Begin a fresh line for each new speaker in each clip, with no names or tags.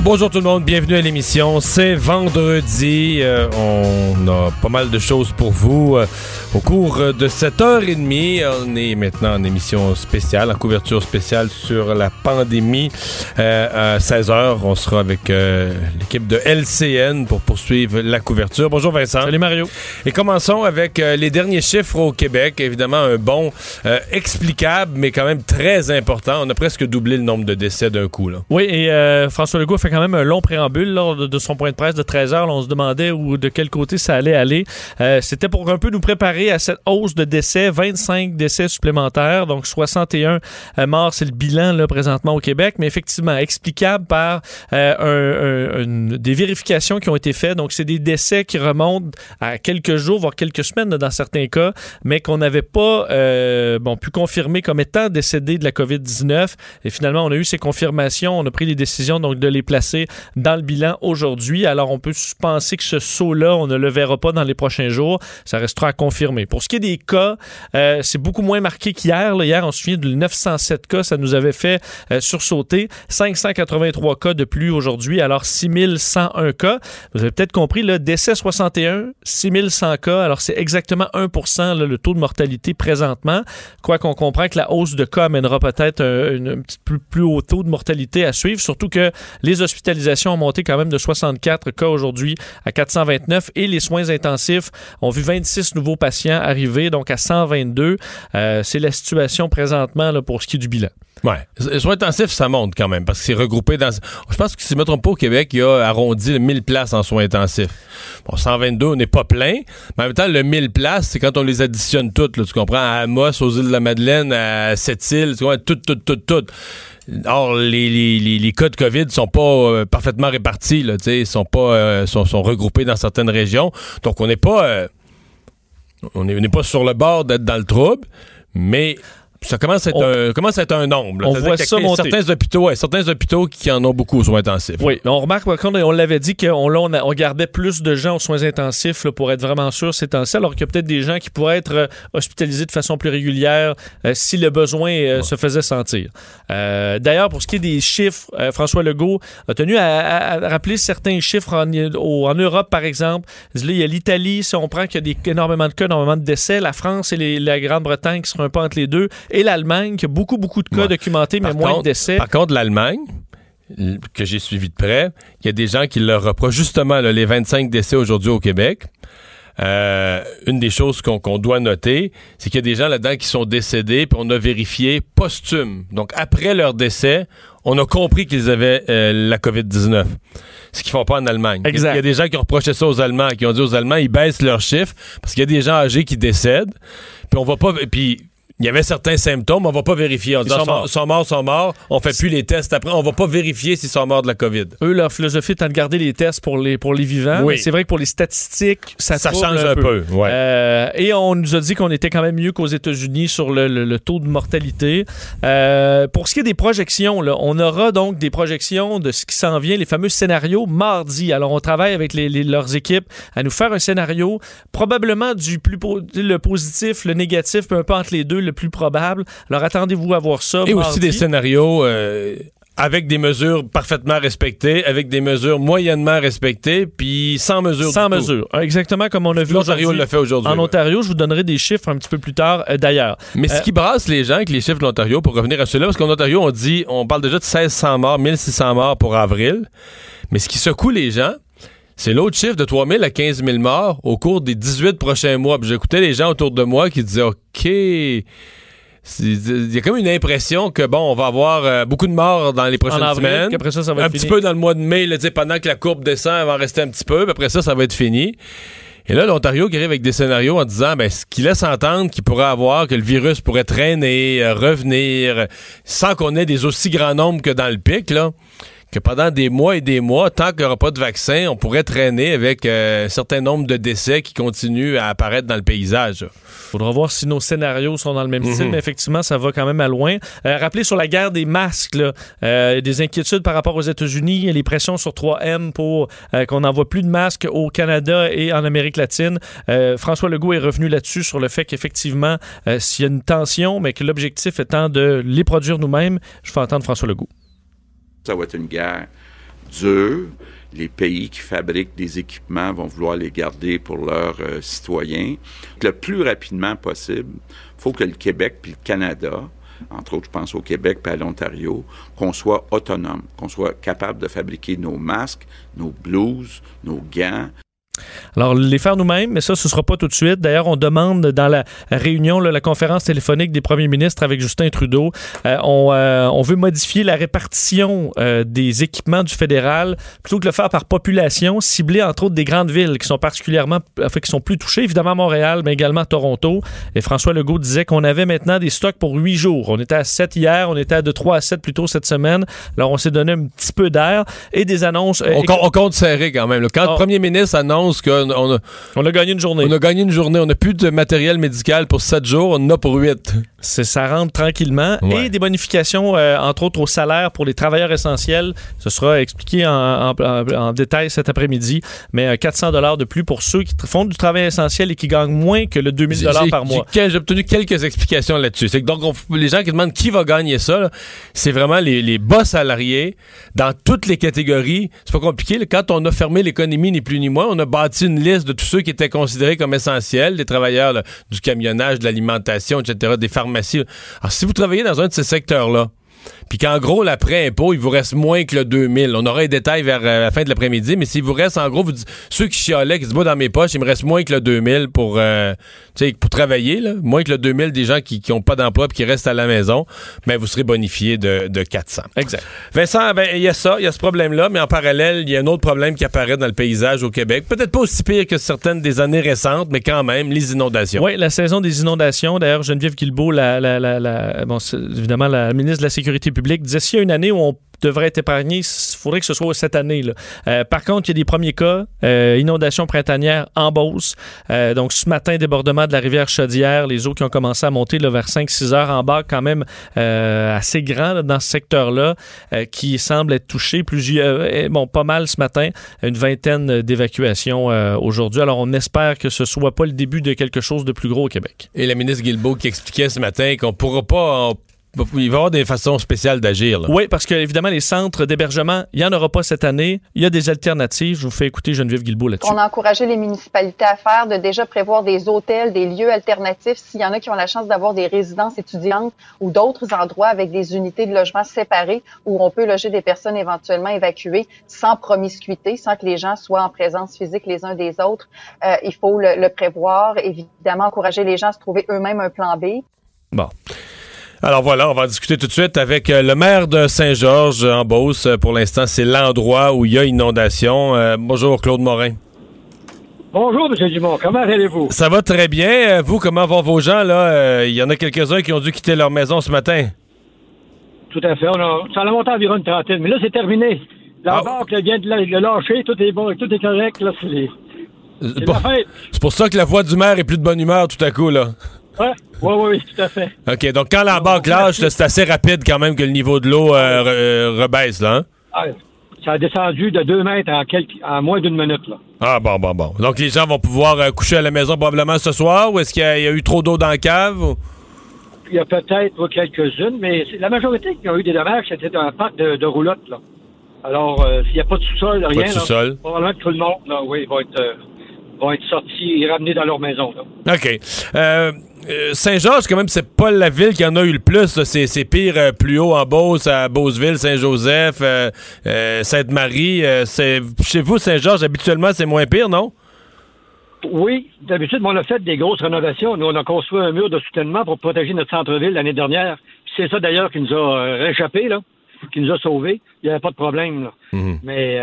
Bonjour tout le monde, bienvenue à l'émission. C'est vendredi. euh, on a pas mal de choses pour vous. euh, au cours de cette heure et demie, on est maintenant en émission spéciale, en couverture spéciale sur la pandémie. Euh, à 16h, on sera avec l'équipe de LCN pour poursuivre la couverture. Bonjour Vincent.
Salut Mario.
Et commençons avec les derniers chiffres au Québec. Évidemment, un bon explicable, mais quand même très important. On a presque doublé le nombre de décès d'un coup. Là.
Oui, et François Legault fait quand même un long préambule lors de, son point de presse de 13 heures. On se demandait où, de quel côté ça allait aller. Euh, C'était pour un peu nous préparer à cette hausse de décès, 25 décès supplémentaires, donc 61 euh, morts, c'est le bilan présentement au Québec, mais effectivement explicable par euh, des vérifications qui ont été faites. Donc, c'est des décès qui remontent à quelques jours, voire quelques semaines dans certains cas, mais qu'on n'avait pas bon, pu confirmer comme étant décédés de la COVID-19. Et finalement, on a eu ces confirmations. On a pris les décisions donc de les placer dans le bilan aujourd'hui. Alors, on peut penser que ce saut-là, on ne le verra pas dans les prochains jours. Ça restera à confirmer. Pour ce qui est des cas, euh, c'est beaucoup moins marqué qu'hier. Hier, on se souvient de 907 cas. Ça nous avait fait euh, sursauter. 583 cas de plus aujourd'hui. Alors, 6101 cas. Vous avez peut-être compris, le décès 61, 6100 cas. Alors, c'est exactement 1 là, le taux de mortalité présentement. Quoi qu'on comprend que la hausse de cas amènera peut-être un, plus, plus haut taux de mortalité à suivre, surtout que les hospitalisations ont monté quand même de 64 cas aujourd'hui à 429 et les soins intensifs ont vu 26 nouveaux patients arriver, donc à 122. Euh, c'est la situation présentement pour ce qui est du bilan.
Ouais. Les soins intensifs, ça monte quand même, parce que c'est regroupé dans. Je pense que si je ne me trompe pas, au Québec, il y a arrondi le 1000 places en soins intensifs. Bon, 122, on n'est pas plein, mais en même temps, le 1000 places, c'est quand on les additionne toutes, tu comprends? À Amos, aux îles de la Madeleine, à Sept-Îles, tu comprends? Toutes, toutes, toutes, toutes. Or, les, les, les, cas de COVID sont pas euh, parfaitement répartis, là, ils sont pas, euh, sont, sont regroupés dans certaines régions. Donc, on n'est pas, euh, on n'est pas sur le bord d'être dans le trouble, mais ça commence à être,
On-
un, commence à être un nombre. là.
on voit ça monter.
Certains hôpitaux, ouais, certains hôpitaux qui en ont beaucoup aux soins intensifs.
Oui, on remarque par contre, on l'avait dit qu'on on, on gardait plus de gens aux soins intensifs là, pour être vraiment sûr c'est temps alors qu'il y a peut-être des gens qui pourraient être euh, hospitalisés de façon plus régulière euh, si le besoin euh, se faisait sentir. Euh, D'ailleurs, pour ce qui est des chiffres, François Legault a tenu à, à- à rappeler certains chiffres en, au- en Europe, par exemple. Là, il y a l'Italie, si on prend qu'il y a des, énormément de cas, énormément de décès, la France et les- la Grande-Bretagne qui seront un peu entre les deux, et l'Allemagne qui a beaucoup, beaucoup de cas
Ouais.
documentés, mais
Par
moins
contre-
de décès.
Par contre, l'Allemagne, que j'ai suivi de près, il y a des gens qui leur reprochent justement là, les 25 décès aujourd'hui au Québec. Euh, une des choses qu'on qu'on doit noter, c'est qu'il y a des gens là-dedans qui sont décédés, puis on a vérifié posthume. Donc, après leur décès, on a compris qu'ils avaient euh, la COVID-19. Ce qu'ils font pas en Allemagne.
Exact.
Il y a des gens qui ont reproché ça aux Allemands, qui ont dit aux Allemands, ils baissent leurs chiffres, parce qu'il y a des gens âgés qui décèdent, puis on va pas... Puis il y avait certains symptômes, on va pas vérifier. On dit,
Ils sont
ah, sont,
morts.
sont morts, sont morts. On fait plus les tests après. On va pas vérifier s'ils sont morts de la COVID.
Eux, leur philosophie étant de garder les tests pour les, pour les vivants.
Oui.
C'est vrai que pour les statistiques, ça,
Ça change un peu, ouais.
Euh, et on nous a dit qu'on était quand même mieux qu'aux États-Unis sur le, le- le taux de mortalité. Euh, pour ce qui est des projections, là, on aura donc des projections de ce qui s'en vient, les fameux scénarios mardi. Alors, on travaille avec les- les- leurs équipes à nous faire un scénario, probablement du plus po- le positif, le négatif, peu un peu entre les deux, le plus probable. Alors, attendez-vous à voir ça.
Et aussi des scénarios euh, avec des mesures parfaitement respectées, avec des mesures moyennement respectées, puis sans mesure
Sans
du tout.
mesure. Exactement comme on a vu
L'Ontario l'a fait aujourd'hui.
En
ouais.
Ontario, je vous donnerai des chiffres un petit peu plus tard euh, d'ailleurs.
Mais
Euh,
ce qui brasse les gens avec les chiffres de l'Ontario, pour revenir à ceux-là, parce qu'en Ontario, on dit, on parle déjà de 1600 morts, 1600 morts pour avril. Mais ce qui secoue les gens, c'est l'autre chiffre de 3000 à 15 000 morts au cours des 18 prochains mois. Puis J'écoutais les gens autour de moi qui disaient, OK, il y a comme une impression que, bon, on va avoir euh, beaucoup de morts dans les
en
prochaines
avril,
semaines.
après ça, ça va
un
être
petit
fini.
peu dans le mois de mai, là, pendant que la courbe descend, elle va en rester un petit peu, puis après ça, ça va être fini. Et là, l'Ontario qui arrive avec des scénarios en disant, ben, ce qui laisse entendre qu'il pourrait avoir, que le virus pourrait traîner, euh, revenir, euh, sans qu'on ait des aussi grands nombres que dans le pic, là. Que pendant des mois et des mois, tant qu'il n'y aura pas de vaccin, on pourrait traîner avec euh, un certain nombre de décès qui continuent à apparaître dans le paysage.
Faudra voir si nos scénarios sont dans le même style,
Mhm.
mais effectivement, ça va quand même à loin. Euh, rappelez sur la guerre des masques, là, euh, des inquiétudes par rapport aux États-Unis les pressions sur 3M pour qu'on n'envoie plus de masques au Canada et en Amérique latine. François Legault est revenu là-dessus sur le fait qu'effectivement, s'il y a une tension, mais que l'objectif étant de les produire nous-mêmes, je fais entendre François Legault.
Ça va être une guerre dure. Les pays qui fabriquent des équipements vont vouloir les garder pour leurs euh, citoyens. Le plus rapidement possible, il faut que le Québec puis le Canada, entre autres, je pense au Québec puis à l'Ontario, qu'on soit autonome, qu'on soit capable de fabriquer nos masques, nos blouses, nos gants.
Alors, les faire nous-mêmes, mais ça, ce sera pas tout de suite. D'ailleurs, on demande dans la réunion, là, la conférence téléphonique des premiers ministres avec Justin Trudeau, euh, on, euh, on veut modifier la répartition euh, des équipements du fédéral plutôt que le faire par population, cibler entre autres des grandes villes qui sont particulièrement, enfin, qui sont plus touchées, évidemment Montréal, mais également Toronto. Et François Legault disait qu'on avait maintenant des stocks pour huit jours. On était à 7 hier, on était de 3 à 7 plus tôt cette semaine. Alors, on s'est donné un petit peu d'air et des annonces.
On, com- on compte serré quand même. Quand
Oh.
le premier ministre annonce qu'on on a,
on a gagné une journée.
on a gagné une journée, on n'a plus de matériel médical pour 7 jours, on en a pour 8.
Ça rentre tranquillement.
Ouais.
Et des bonifications, euh, entre autres, au salaire pour les travailleurs essentiels. Ce sera expliqué en, en- en- en détail cet après-midi. Mais euh, 400 dollars de plus pour ceux qui font du travail essentiel et qui gagnent moins que le 2000 dollars par mois.
J'ai obtenu quelques explications là-dessus. C'est donc, on- les gens qui demandent qui va gagner ça, c'est vraiment les, les bas salariés dans toutes les catégories. C'est pas compliqué. là. Quand on a fermé l'économie, ni plus ni moins, on a bâti une liste de tous ceux qui étaient considérés comme essentiels, des travailleurs là, du camionnage, de l'alimentation, etc., des pharmacies. Alors, si vous travaillez dans un de ces secteurs-là, puis qu'en gros, l'après-impôt, il vous reste moins que le 2000. On aura les détails vers euh, la fin de l'après-midi, mais s'il vous reste, en gros, vous dites- ceux qui chialaient, qui se disent, moi, dans mes poches, il me reste moins que le 2000 pour, euh, pour travailler, là. moins que le 2000 des gens qui n'ont pas d'emploi et qui restent à la maison, mais vous serez bonifié de, de 400.
Exact.
Vincent, ben, il y a ça, il y a ce problème-là, mais en parallèle, il y a un autre problème qui apparaît dans le paysage au Québec. Peut-être pas aussi pire que certaines des années récentes, mais quand même, les inondations.
Oui, la saison des inondations. D'ailleurs, Geneviève Guilbeault, la, la- la- la- bon, évidemment, la ministre de la Sécurité publique, disait s'il y a une année où on devrait être épargné, il faudrait que ce soit cette année. Là. Euh, par contre, il y a des premiers cas, euh, inondation printanière en Beauce. Euh, donc, ce matin, débordement de la rivière Chaudière, les eaux qui ont commencé à monter là, vers 5-6 heures en bas, quand même euh, assez grand dans ce secteur-là, qui semble être touché. Plusieurs, bon, pas mal ce matin, une vingtaine d'évacuations aujourd'hui. Alors, on espère que ce soit pas le début de quelque chose de plus gros au Québec.
Et la ministre Guilbeault qui expliquait ce matin qu'on pourra pas. on- il va y avoir des façons spéciales d'agir.
Oui, parce que évidemment, les centres d'hébergement, il n'y en aura pas cette année. Il y a des alternatives. Je vous fais écouter Geneviève Guilbeault là-dessus.
On a encouragé les municipalités à faire, de déjà prévoir des hôtels, des lieux alternatifs. S'il y en a qui ont la chance d'avoir des résidences étudiantes ou d'autres endroits avec des unités de logement séparées où on peut loger des personnes éventuellement évacuées sans promiscuité, sans que les gens soient en présence physique les uns des autres, euh, il faut le, le prévoir. Évidemment, encourager les gens à se trouver eux-mêmes un plan B.
Bon. Alors voilà, on va en discuter tout de suite avec euh, le maire de Saint-Georges en Beauce. Euh, Pour l'instant, c'est l'endroit où il y a inondation. Euh, bonjour Claude Morin.
Bonjour, M. Dumont. Comment allez-vous?
Ça va très bien. Euh, Vous, comment vont vos gens là? Euh, Il y en a quelques-uns qui ont dû quitter leur maison ce matin.
Tout à fait. On a, ça a monté environ une trentaine. Mais là, c'est terminé. La
Ah.
barque vient de, la- de lâcher. Tout est bon, tout est correct. Là, c'est les-
Euh,
c'est
bon,
la fête.
c'est pour ça que la voix du maire est plus de bonne humeur tout à coup là.
Oui, oui, oui, tout à fait.
OK, donc quand la lâche, là, c'est assez rapide quand même que le niveau de l'eau euh, re- euh, rebaisse là. hein?
Ah, ça a descendu de deux mètres en, quelques, en moins d'une minute. Là.
Ah bon, bon, bon. Donc les gens vont pouvoir euh, coucher à la maison probablement ce soir ou est-ce qu'il y, a- il y a eu trop d'eau dans la cave? ou-
Il y a peut-être quelques-unes, mais la majorité qui ont eu des dommages, c'était un parc de, de roulottes. Là. Alors, euh, s'il n'y a pas de sous-sol, rien,
de
là,
sous-sol.
probablement que tout le monde là, oui, va être, vont être sortis et ramenés dans leur maison. Là.
OK. Euh, euh, Saint-Georges, quand même, c'est pas la ville qui en a eu le plus. C'est, pire euh, plus haut en Beauce, à Beauceville, Saint-Joseph, euh, Sainte-Marie. chez vous, Saint-Georges, habituellement, c'est moins pire, non?
Oui, d'habitude, on a fait des grosses rénovations. Nous, on a construit un mur de soutènement pour protéger notre centre-ville l'année dernière. C'est ça, d'ailleurs, qui nous a réchappé, là, qui nous a sauvés. Il n'y avait pas de problème. Là.
Mhm.
Mais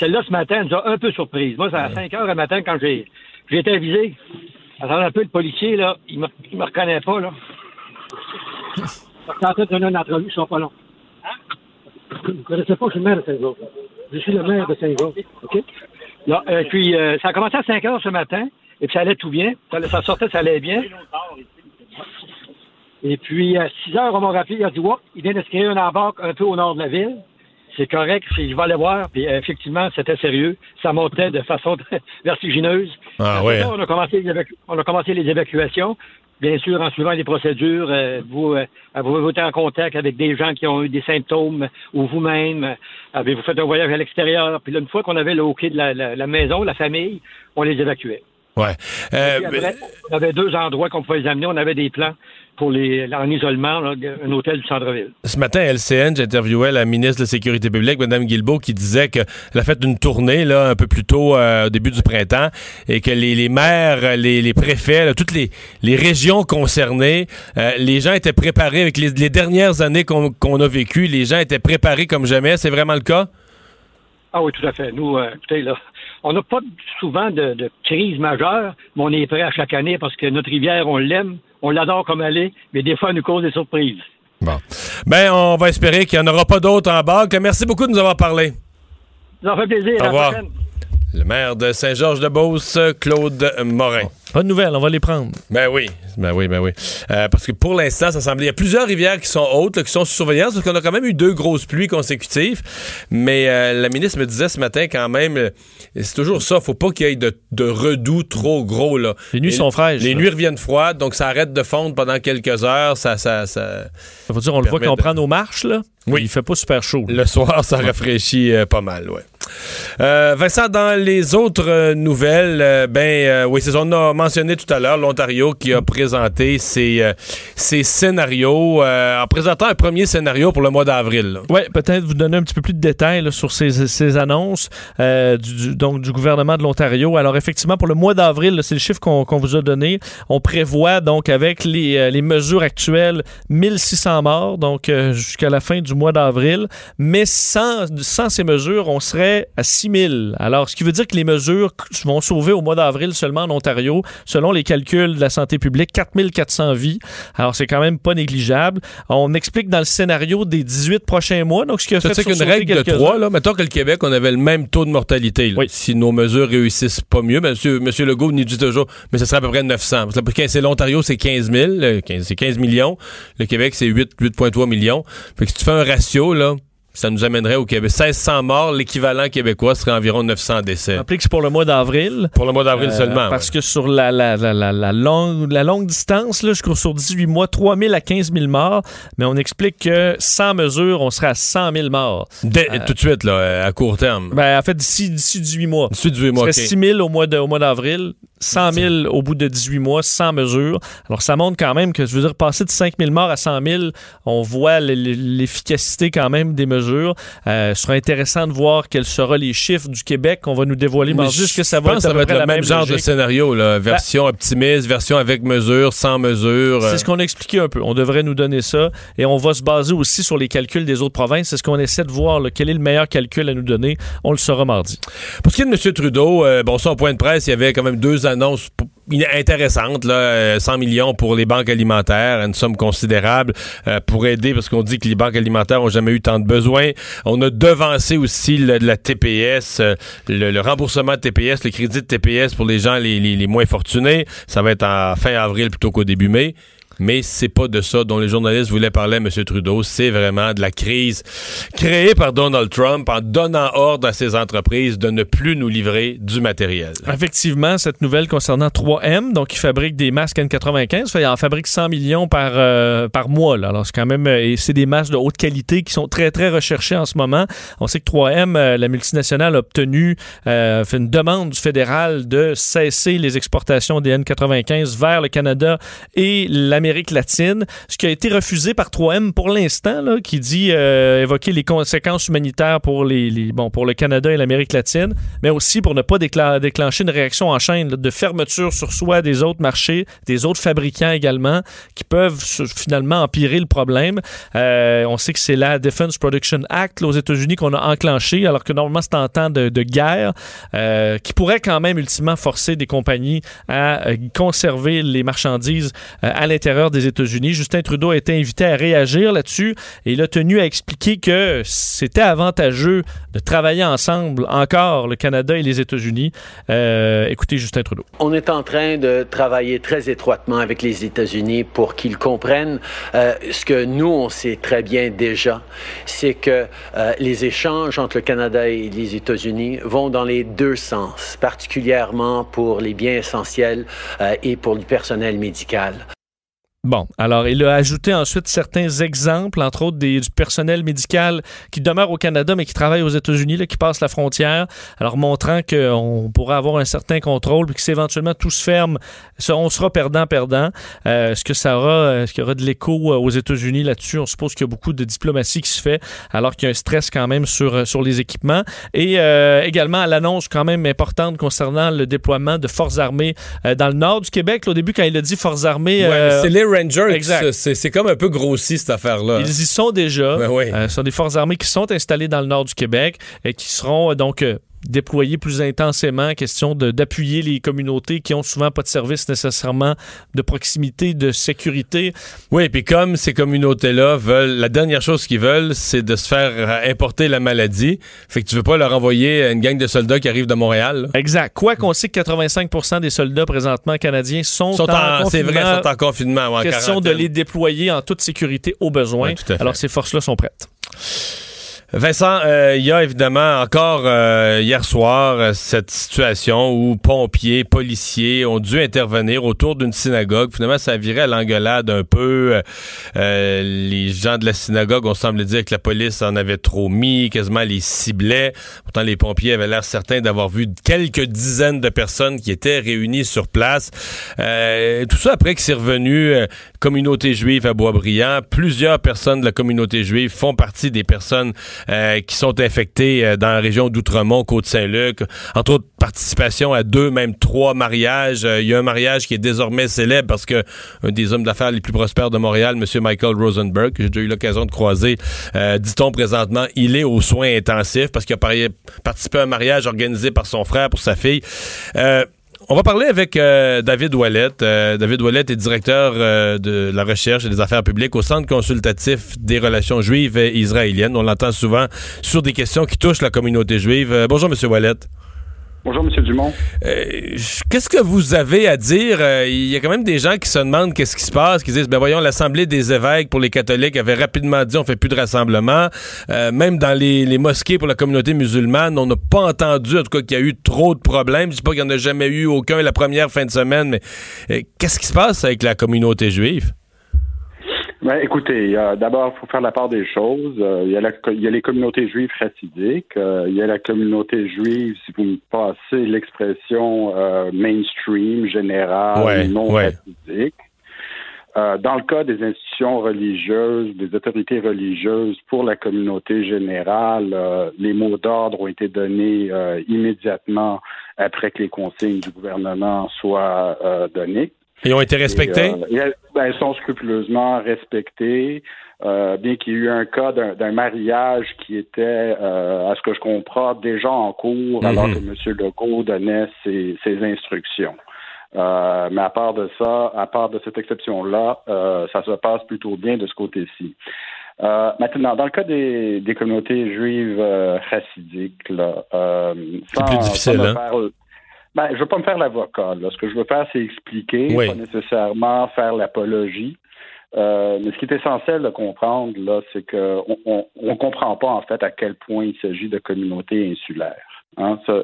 celle-là, ce matin, elle nous a un peu surprise. Moi, c'est à 5 heures le matin, quand j'ai, j'ai été avisé. Attendez un peu, le policier, là, il me, il me reconnaît pas, là. Je suis donner une entrevue, ils sont pas longs. Hein? Vous ne connaissez pas, je suis le maire de Saint-Georges. Je suis le maire de Saint-Georges. OK? Là, euh, puis, euh, ça a commencé à 5 heures ce matin, et puis ça allait tout bien. Ça, ça sortait, ça allait bien. Et puis, à 6 heures, on m'a rappelé, il a dit, ouais, il vient de se créer un embarque un peu au nord de la ville. C'est correct, je vais aller voir. Puis, effectivement, c'était sérieux. Ça montait de façon vertigineuse.
Ah ouais.
on, a commencé les évacu- on a commencé les évacuations. Bien sûr, en suivant les procédures, euh, vous, euh, avez-vous été en contact avec des gens qui ont eu des symptômes ou vous-même? euh, Avez-vous fait un voyage à l'extérieur? Puis là, une fois qu'on avait le OK de la, la- la maison, la famille, on les évacuait.
Ouais. Euh,
après, on avait deux endroits qu'on pouvait les amener. On avait des plans pour les en isolement, là, un hôtel du centre-ville.
Ce matin, à LCN, j'interviewais la ministre de la Sécurité publique, Mme Guilbeault, qui disait qu'elle a fait une tournée là, un peu plus tôt euh, au début du printemps et que les, les maires, les, les préfets, là, toutes les, les régions concernées, euh, les gens étaient préparés avec les, les dernières années qu'on a vécues, les gens étaient préparés comme jamais. C'est vraiment le cas?
Ah oui, tout à fait. Nous, euh, écoutez, là, on n'a pas souvent de, de crise majeure, mais on est prêt à chaque année parce que notre rivière, on l'aime, on l'adore comme elle est, mais des fois, elle nous cause des surprises.
Bon. Ben, on va espérer qu'il n'y en aura pas d'autres en bas. Merci beaucoup de nous avoir parlé.
Ça fait plaisir.
Au revoir. Le maire de Saint-Georges-de-Beauce, Claude Morin.
Bonne nouvelle, on va les prendre.
Ben oui, ben oui, ben oui. Euh, parce que pour l'instant, ça semble. Il y a plusieurs rivières qui sont hautes, là, qui sont sous surveillance, parce qu'on a quand même eu deux grosses pluies consécutives. Mais euh, la ministre me disait ce matin quand même, euh, c'est toujours ça, faut pas qu'il y ait de, de redoux trop gros. Là.
Les nuits sont fraîches,
Les
là.
nuits reviennent froides, donc ça arrête de fondre pendant quelques heures. Ça, ça, ça...
Ça veut dire, on le voit
Permet
quand on
de-
prend nos marches, là?
Oui.
Il fait pas super chaud.
Le soir, ça rafraîchit euh, pas mal, ouais. Euh, Vincent, dans les autres euh, nouvelles, euh, ben oui, c'est on a mentionné tout à l'heure l'Ontario qui a présenté ses, ses scénarios en présentant un premier scénario pour le mois d'avril.
Oui, peut-être vous donner un petit peu plus de détails sur ces, ces annonces du, donc, du gouvernement de l'Ontario. Alors, effectivement, pour le mois d'avril, c'est le chiffre qu'on vous a donné. On prévoit, donc, avec les, les mesures actuelles, 1600 morts, donc jusqu'à la fin du mois d'avril. Mais sans, sans ces mesures, on serait à 6000. Alors, ce qui veut dire que les mesures vont sauver au mois d'avril seulement en Ontario, selon les calculs de la santé publique, 4400 vies. Alors, c'est quand même pas négligeable. On explique dans le scénario des 18 prochains mois, donc ce qui a
Ça,
fait
c'est qu'une règle de
quelques-uns.
trois, là, mettons que le Québec, on avait le même taux de mortalité. là.
Oui.
Si nos mesures réussissent pas mieux, ben, monsieur, monsieur Legault nous dit toujours, mais ce serait à peu près 900. Parce que c'est l'Ontario, c'est 15 000, euh, 15 c'est 15 millions. Le Québec, c'est 8, 8,3 millions. Fait que si tu fais un ratio, là, ça nous amènerait au Québec. 1600 morts, l'équivalent québécois serait environ 900 décès.
Rappelez que c'est pour le mois d'avril.
Pour le mois d'avril
Euh,
seulement.
Parce
ouais.
que sur la, la, la, la, longue, la longue distance, là, jusqu'au sur 18 mois, 3 000 à 15 000 morts. Mais on explique que sans mesure, on serait à 100 000 morts.
Dès- tout de suite, là, à court terme.
Ben, en fait, d'ici d'ici 18 mois.
Du
On
mois,
serait
ok.
6 000 au mois de- au mois d'avril, 100 000 au bout de 18 mois, sans mesure. Alors, ça montre quand même que, je veux dire, passer de 5 000 morts à 100 000, on voit l'efficacité quand même des mesures. Euh, ce sera intéressant de voir quels seront les chiffres du Québec qu'on va nous dévoiler
Mais.
Est-ce que ça va
pense
être,
ça va le même genre de scénario, là. Version optimiste, version avec mesure, sans mesure. euh.
C'est ce qu'on a expliqué un peu. On devrait nous donner ça. Et on va se baser aussi sur les calculs des autres provinces. C'est ce qu'on essaie de voir. là. Quel est le meilleur calcul à nous donner? On le saura mardi.
Pour ce qui est de M. Trudeau, euh, bon, ça, au point de presse, il y avait quand même deux annonces p- in- intéressantes, là, euh, 100 millions pour les banques alimentaires, une somme considérable euh, pour aider, parce qu'on dit que les banques alimentaires ont jamais eu tant de besoins. On a devancé aussi le- la TPS, euh, le, remboursement de TPS, le crédit de TPS pour les gens les, les- les moins fortunés. Ça va être en fin avril plutôt qu'au début mai. Mais c'est pas de ça dont les journalistes voulaient parler M. Trudeau. C'est vraiment de la crise créée par Donald Trump en donnant ordre à ses entreprises de ne plus nous livrer du matériel.
Effectivement, cette nouvelle concernant 3M, donc qui fabrique des masques N95, fait, il en fabrique 100 millions par, euh, par mois. là. Alors, c'est quand même, euh, et c'est des masques de haute qualité qui sont très, très recherchés en ce moment. On sait que 3M, euh, la multinationale, a obtenu, euh, fait une demande du fédéral de cesser les exportations des N95 vers le Canada et l'Amérique ce qui a été refusé par 3M pour l'instant, qui dit euh, évoquer les conséquences humanitaires pour, les, bon, pour le Canada et l'Amérique latine, mais aussi pour ne pas déclencher une réaction en chaîne de fermeture sur soi des autres marchés, des autres fabricants également, qui peuvent finalement empirer le problème. Euh, on sait que c'est la Defense Production Act aux États-Unis qu'on a enclenché, alors que normalement c'est en temps de, guerre, euh, qui pourrait quand même ultimement forcer des compagnies à conserver les marchandises à l'intérieur des États-Unis. Justin Trudeau a été invité à réagir là-dessus et il a tenu à expliquer que c'était avantageux de travailler ensemble encore, le Canada et les États-Unis. Euh, écoutez Justin Trudeau.
On est en train de travailler très étroitement avec les États-Unis pour qu'ils comprennent euh, ce que nous, on sait très bien déjà, c'est que euh, les échanges entre le Canada et les États-Unis vont dans les deux sens, particulièrement pour les biens essentiels et pour du personnel médical.
Bon, alors il a ajouté ensuite certains exemples, entre autres des, du personnel médical qui demeure au Canada mais qui travaille aux États-Unis, qui passe la frontière, alors montrant qu'on pourrait avoir un certain contrôle, puis que si éventuellement tout se ferme, on sera perdant-perdant. Euh, est-ce que ça aura, est-ce qu'il y aura de l'écho euh, aux États-Unis là-dessus? On suppose qu'il y a beaucoup de diplomatie qui se fait, alors qu'il y a un stress quand même sur, euh, sur les équipements. Et euh, également l'annonce quand même importante concernant le déploiement de forces armées euh, dans le nord du Québec. Là, au début, quand il a dit forces armées...
Ouais, c'est comme un peu grossi, cette affaire-là.
Ils y sont déjà.
Ben oui.
Euh, ce sont des forces armées qui sont installées dans le nord du Québec et qui seront euh, donc déployées plus intensément, question d'appuyer les communautés qui ont souvent pas de service nécessairement de proximité, de sécurité.
Oui, puis comme ces communautés-là veulent, la dernière chose qu'ils veulent, c'est de se faire euh, importer la maladie. Fait que tu veux pas leur envoyer une gang de soldats qui arrivent de Montréal. là.
Exact. Quoi qu'on sait que 85% des soldats présentement canadiens sont,
Sont
en,
en- c'est vrai, sont en confinement. ou en
Question de les déployer en toute sécurité au besoin.
Ouais, tout à fait.
Alors ces forces-là sont prêtes.
Vincent, euh, il y a évidemment encore euh, hier soir euh, cette situation où pompiers, policiers ont dû intervenir autour d'une synagogue. Finalement, ça viré à l'engueulade un peu. Euh, les gens de la synagogue, on semble dire que la police en avait trop mis, quasiment les ciblait. Pourtant, les pompiers avaient l'air certains d'avoir vu quelques dizaines de personnes qui étaient réunies sur place. Euh, tout ça après que c'est revenu communauté juive à Boisbriand. Plusieurs personnes de la communauté juive font partie des personnes euh, qui sont infectées euh, dans la région d'Outremont, Côte-Saint-Luc. Entre autres, participation à deux, même trois mariages. Euh, Il y a un mariage qui est désormais célèbre parce que un des hommes d'affaires les plus prospères de Montréal, M. Michael Rosenberg, que j'ai déjà eu l'occasion de croiser, dit-on présentement, il est aux soins intensifs parce qu'il a participé à un mariage organisé par son frère pour sa fille. Euh, on va parler avec euh, David Ouellet. Euh, David Ouellet est directeur euh, de la recherche et des affaires publiques au Centre consultatif des relations juives et israéliennes. On l'entend souvent sur des questions qui touchent la communauté juive. Euh, bonjour, Monsieur Ouellet.
Bonjour, M. Dumont.
Euh, qu'est-ce que vous avez à dire? Euh, Il y a quand même des gens qui se demandent qu'est-ce qui se passe, qui disent, ben voyons, l'Assemblée des évêques pour les catholiques avait rapidement dit on fait plus de rassemblements. Euh, même dans les, les mosquées pour la communauté musulmane, on n'a pas entendu, en tout cas, qu'il y a eu trop de problèmes. Je dis pas qu'il n'y en a jamais eu aucun la première fin de semaine, mais euh, qu'est-ce qui se passe avec la communauté juive?
Ben, écoutez, euh, d'abord, il faut faire la part des choses. Euh, Il y, a la co- il y a les communautés juives chassidiques. Euh, il y a la communauté juive, si vous me passez l'expression euh, mainstream, générale,
Ouais,
non
ouais.
Euh, dans le cas des institutions religieuses, des autorités religieuses pour la communauté générale, euh, les mots d'ordre ont été donnés euh, immédiatement après que les consignes du gouvernement soient euh, données.
Ils ont été respectés?
Et, euh, ben, elles sont scrupuleusement respectées. Euh, bien qu'il y ait eu un cas d'un mariage qui était, euh, à ce que je comprends, déjà en cours, alors que M. Legault donnait ses, ses instructions. Euh, mais à part de ça, à part de cette exception-là, euh, ça se passe plutôt bien de ce côté-ci. Euh, maintenant, dans le cas des, des communautés juives chassidiques, là, sans-
plus difficile,
sans
hein?
faire- ben, je veux pas me faire l'avocat. là. Ce que je veux faire, c'est expliquer,
Oui.
pas nécessairement faire l'apologie. Euh, mais ce qui est essentiel de comprendre, là, c'est que on, on, on comprend pas en fait à quel point il s'agit de communautés insulaires. Hein, ça-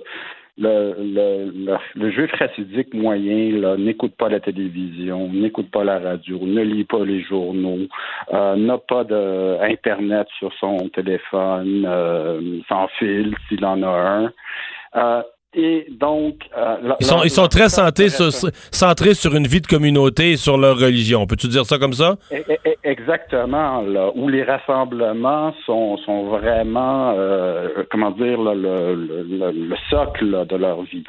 le, le, le, le juif racidique moyen là, n'écoute pas la télévision, n'écoute pas la radio, ne lit pas les journaux, euh, n'a pas de internet sur son téléphone, euh, sans fil s'il en a un. Euh, et donc, euh, la-
Ils sont,
la-
ils sont très centrés sur, centrés sur une vie de communauté et sur leur religion. Peux-tu dire ça comme ça?
E- e- Exactement, là, où les rassemblements sont, sont vraiment, euh, comment dire, là, le, le, le- le socle de leur vie.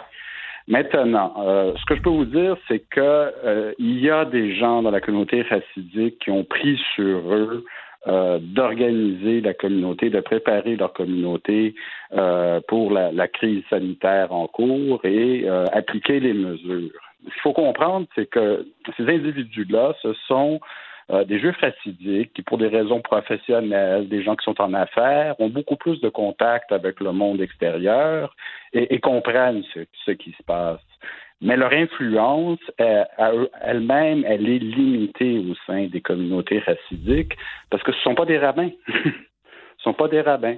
Maintenant, euh, ce que je peux vous dire, c'est que euh, il y a des gens dans la communauté chassidique qui ont pris sur eux euh, d'organiser la communauté, de préparer leur communauté euh, pour la, la crise sanitaire en cours et euh, appliquer les mesures. qu'il faut comprendre, c'est que ces individus-là, ce sont euh, des juifs racidiques qui, pour des raisons professionnelles, des gens qui sont en affaires, ont beaucoup plus de contact avec le monde extérieur et, comprennent ce, qui se passe. Mais leur influence, euh, elle-même, elle est limitée au sein des communautés racidiques parce que ce ne sont pas des rabbins. ce ne sont pas des rabbins.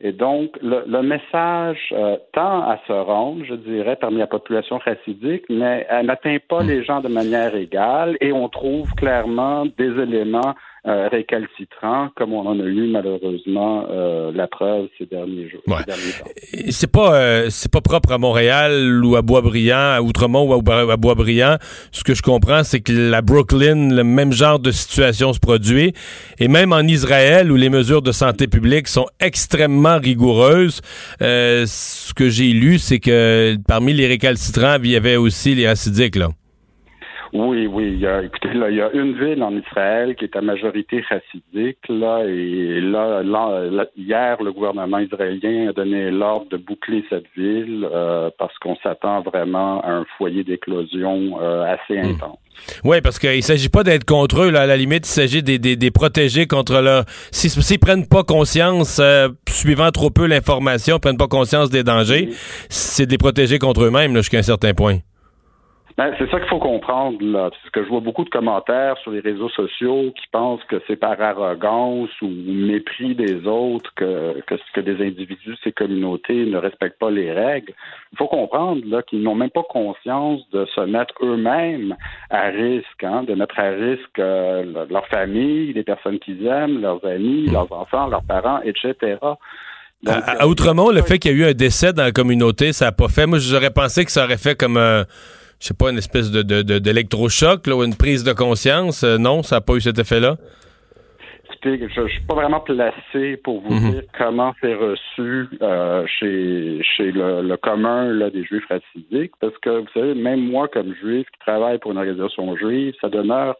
Et donc, le, message euh, tend à se rendre, je dirais, parmi la population racidique, mais elle n'atteint pas les gens de manière égale et on trouve clairement des éléments euh, récalcitrants, comme on en a eu malheureusement euh, la preuve ces derniers jours.
C'est pas euh, c'est pas propre à Montréal ou à Boisbriand, à Outremont ou à, Boisbriand. Ce que je comprends, c'est que la Brooklyn, le même genre de situation se produit, et même en Israël où les mesures de santé publique sont extrêmement rigoureuses. ce que j'ai lu, c'est que parmi les récalcitrants, il y avait aussi les acidiques là.
Oui, oui. Il y a, écoutez, là, il y a une ville en Israël qui est à majorité chassidique, là, et là, hier, le gouvernement israélien a donné l'ordre de boucler cette ville euh, parce qu'on s'attend vraiment à un foyer d'éclosion euh, assez hmm. intense.
Oui, parce qu'il ne s'agit pas d'être contre eux. Là. À la limite, il s'agit des, des, protéger contre leur... S'ils ne prennent pas conscience, euh, suivant trop peu l'information, prennent pas conscience des dangers, c'est de les protéger contre eux-mêmes jusqu'à un certain point.
Ben, c'est ça qu'il faut comprendre, là. Parce que je vois beaucoup de commentaires sur les réseaux sociaux qui pensent que c'est par arrogance ou mépris des autres que, que, que des individus, ces communautés ne respectent pas les règles. Il faut comprendre là qu'ils n'ont même pas conscience de se mettre eux-mêmes à risque, hein, de mettre à risque euh, leur famille, les personnes qu'ils aiment, leurs amis, leurs enfants, leurs parents, etc.
à, Outremont, le fait qu'il y a eu un décès dans la communauté, ça n'a pas fait. Moi, j'aurais pensé que ça aurait fait comme un je sais pas, une espèce de, d'électrochoc ou une prise de conscience. Euh, non, ça n'a pas eu cet effet-là?
je ne suis pas vraiment placé pour vous mhm. dire comment c'est reçu euh, chez, chez le, commun là, des juifs racidiques, parce que vous savez, même moi comme juif qui travaille pour une organisation juive, ça demeure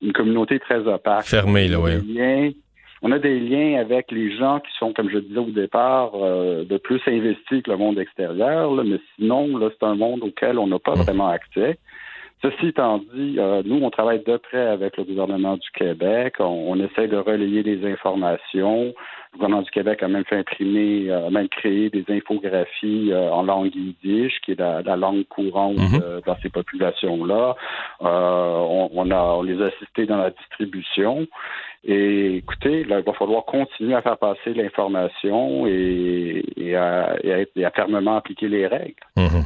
une communauté très opaque.
Fermée, là, oui
on a des liens avec les gens qui sont, comme je disais au départ, euh, de plus investis que le monde extérieur, mais sinon, là, c'est un monde auquel on n'a pas vraiment accès. Ceci étant dit, euh, nous, on travaille de près avec le gouvernement du Québec. On, essaie de relayer des informations. Le gouvernement du Québec a même fait imprimer, euh, a même créé des infographies en langue yiddish, qui est la, langue courante mm-hmm. dans ces populations-là. On, on, a, on les a assistés dans la distribution. Et écoutez, là, il va falloir continuer à faire passer l'information et, à, fermement appliquer les règles.
Mhm.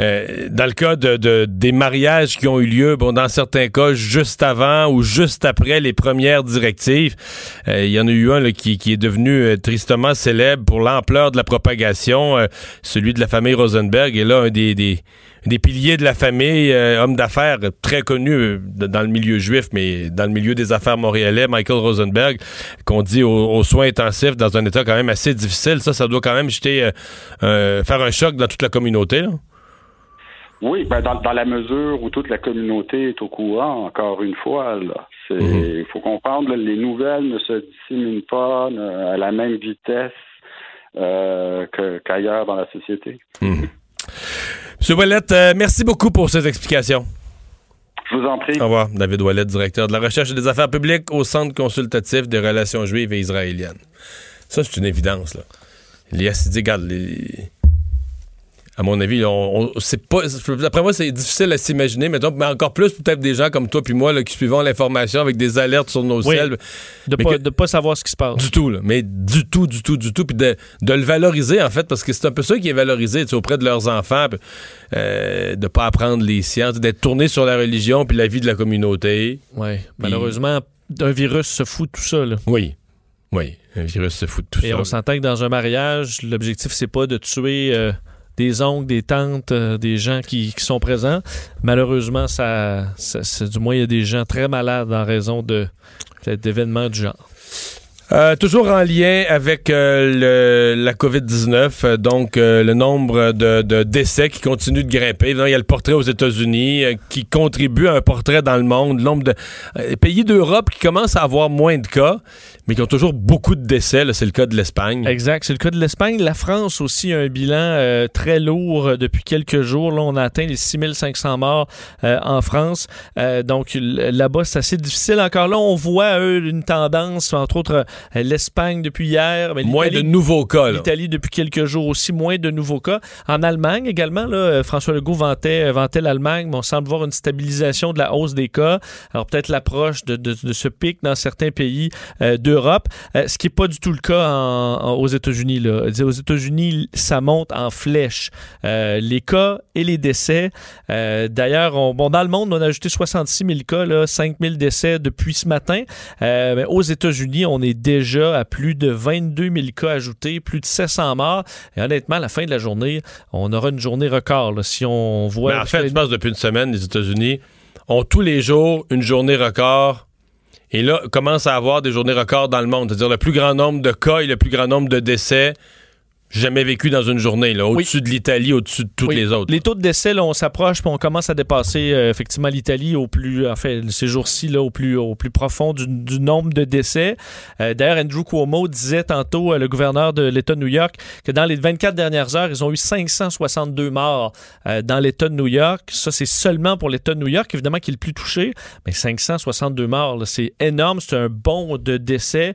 Euh, dans le cas de, des mariages qui ont eu lieu, bon, dans certains cas, juste avant ou juste après les premières directives, euh, il y en a eu un qui, est devenu euh, tristement célèbre pour l'ampleur de la propagation, celui de la famille Rosenberg. Et là, un des, des des piliers de la famille, euh, homme d'affaires très connu euh, dans le milieu juif, mais dans le milieu des affaires montréalais, Michael Rosenberg, qu'on dit aux, soins intensifs dans un état quand même assez difficile. Ça, ça doit quand même jeter, euh, faire un choc dans toute la communauté.
Oui, ben dans, la mesure où toute la communauté est au courant, encore une fois, mhm. il faut comprendre, les nouvelles ne se disséminent pas à la même vitesse qu'ailleurs dans la société.
Mhm. M. Ouellette, euh, merci beaucoup pour ces explications.
Je vous en prie.
Au revoir. David Ouellette, directeur de la recherche et des affaires publiques au Centre consultatif des relations juives et israéliennes. Ça, c'est une évidence. Là. Les regarde, les, à mon avis, on, c'est pas. Après moi, c'est difficile à s'imaginer, mais, mais encore plus peut-être des gens comme toi puis moi là, qui suivons l'information avec des alertes sur nos oui, ciels.
De pas, pas savoir ce qui se passe.
Du tout, là. Mais du tout, du tout, du tout. Puis de, de, le valoriser, en fait, parce que c'est un peu ça qui est valorisé auprès de leurs enfants, de euh, de pas apprendre les sciences, d'être tourné sur la religion puis la vie de la communauté.
Oui. Malheureusement, un virus se fout de tout ça, là.
Oui. Oui, un virus se fout de tout ça.
Et on s'entend que dans un mariage, l'objectif, c'est pas de tuer. Euh, des oncles, des tantes, euh, des gens qui, sont présents. Malheureusement, ça, ça, du moins, il y a des gens très malades en raison de, d'événements du genre.
Euh, toujours en lien avec euh, la COVID-19, euh, donc le nombre de, décès qui continue de grimper. il y a le portrait aux États-Unis qui contribue à un portrait dans le monde. Le nombre de pays d'Europe qui commencent à avoir moins de cas, mais qui ont toujours beaucoup de décès. C'est le cas de l'Espagne.
Exact, c'est le cas de l'Espagne. La France aussi a un bilan très lourd depuis quelques jours. Là, on a atteint les 6500 morts en France. donc là-bas, c'est assez difficile. Encore là, on voit eux, une tendance, entre autres L'Espagne depuis hier. Mais
moins de nouveaux cas.
L'Italie depuis quelques jours aussi, moins de nouveaux cas. En Allemagne également, là, euh, François Legault vantait, euh, vantait l'Allemagne, mais on semble voir une stabilisation de la hausse des cas. Alors peut-être l'approche de, de, de, ce pic dans certains pays euh, d'Europe, euh, ce qui n'est pas du tout le cas en, en, aux États-Unis. Aux États-Unis, ça monte en flèche. Euh, les cas et les décès. D'ailleurs, bon, dans le monde, on a ajouté 66 000 cas, là, 5 000 décès depuis ce matin. mais aux États-Unis, on est déjà à plus de 22 000 cas ajoutés, plus de 700 morts. Et honnêtement, à la fin de la journée, on aura une journée record. Là, si on voit.
Mais en fait, je pense depuis une semaine, les États-Unis ont tous les jours une journée record. Et là, commencent à avoir des journées records dans le monde. C'est-à-dire le plus grand nombre de cas et le plus grand nombre de décès jamais vécu dans une journée, là, au-dessus oui. de l'Italie, au-dessus de toutes
oui.
les autres.
Les taux de décès, là, on s'approche, puis on commence à dépasser euh, effectivement l'Italie au plus, enfin, ces jours-ci, là, au plus, au plus profond du, du nombre de décès. Euh, D'ailleurs, Andrew Cuomo disait tantôt, euh, le gouverneur de l'État de New York, que dans les 24 dernières heures, ils ont eu 562 morts euh, dans l'État de New York. Ça, c'est seulement pour l'État de New York, évidemment, qui est le plus touché. Mais 562 morts, c'est énorme. C'est un bond de décès.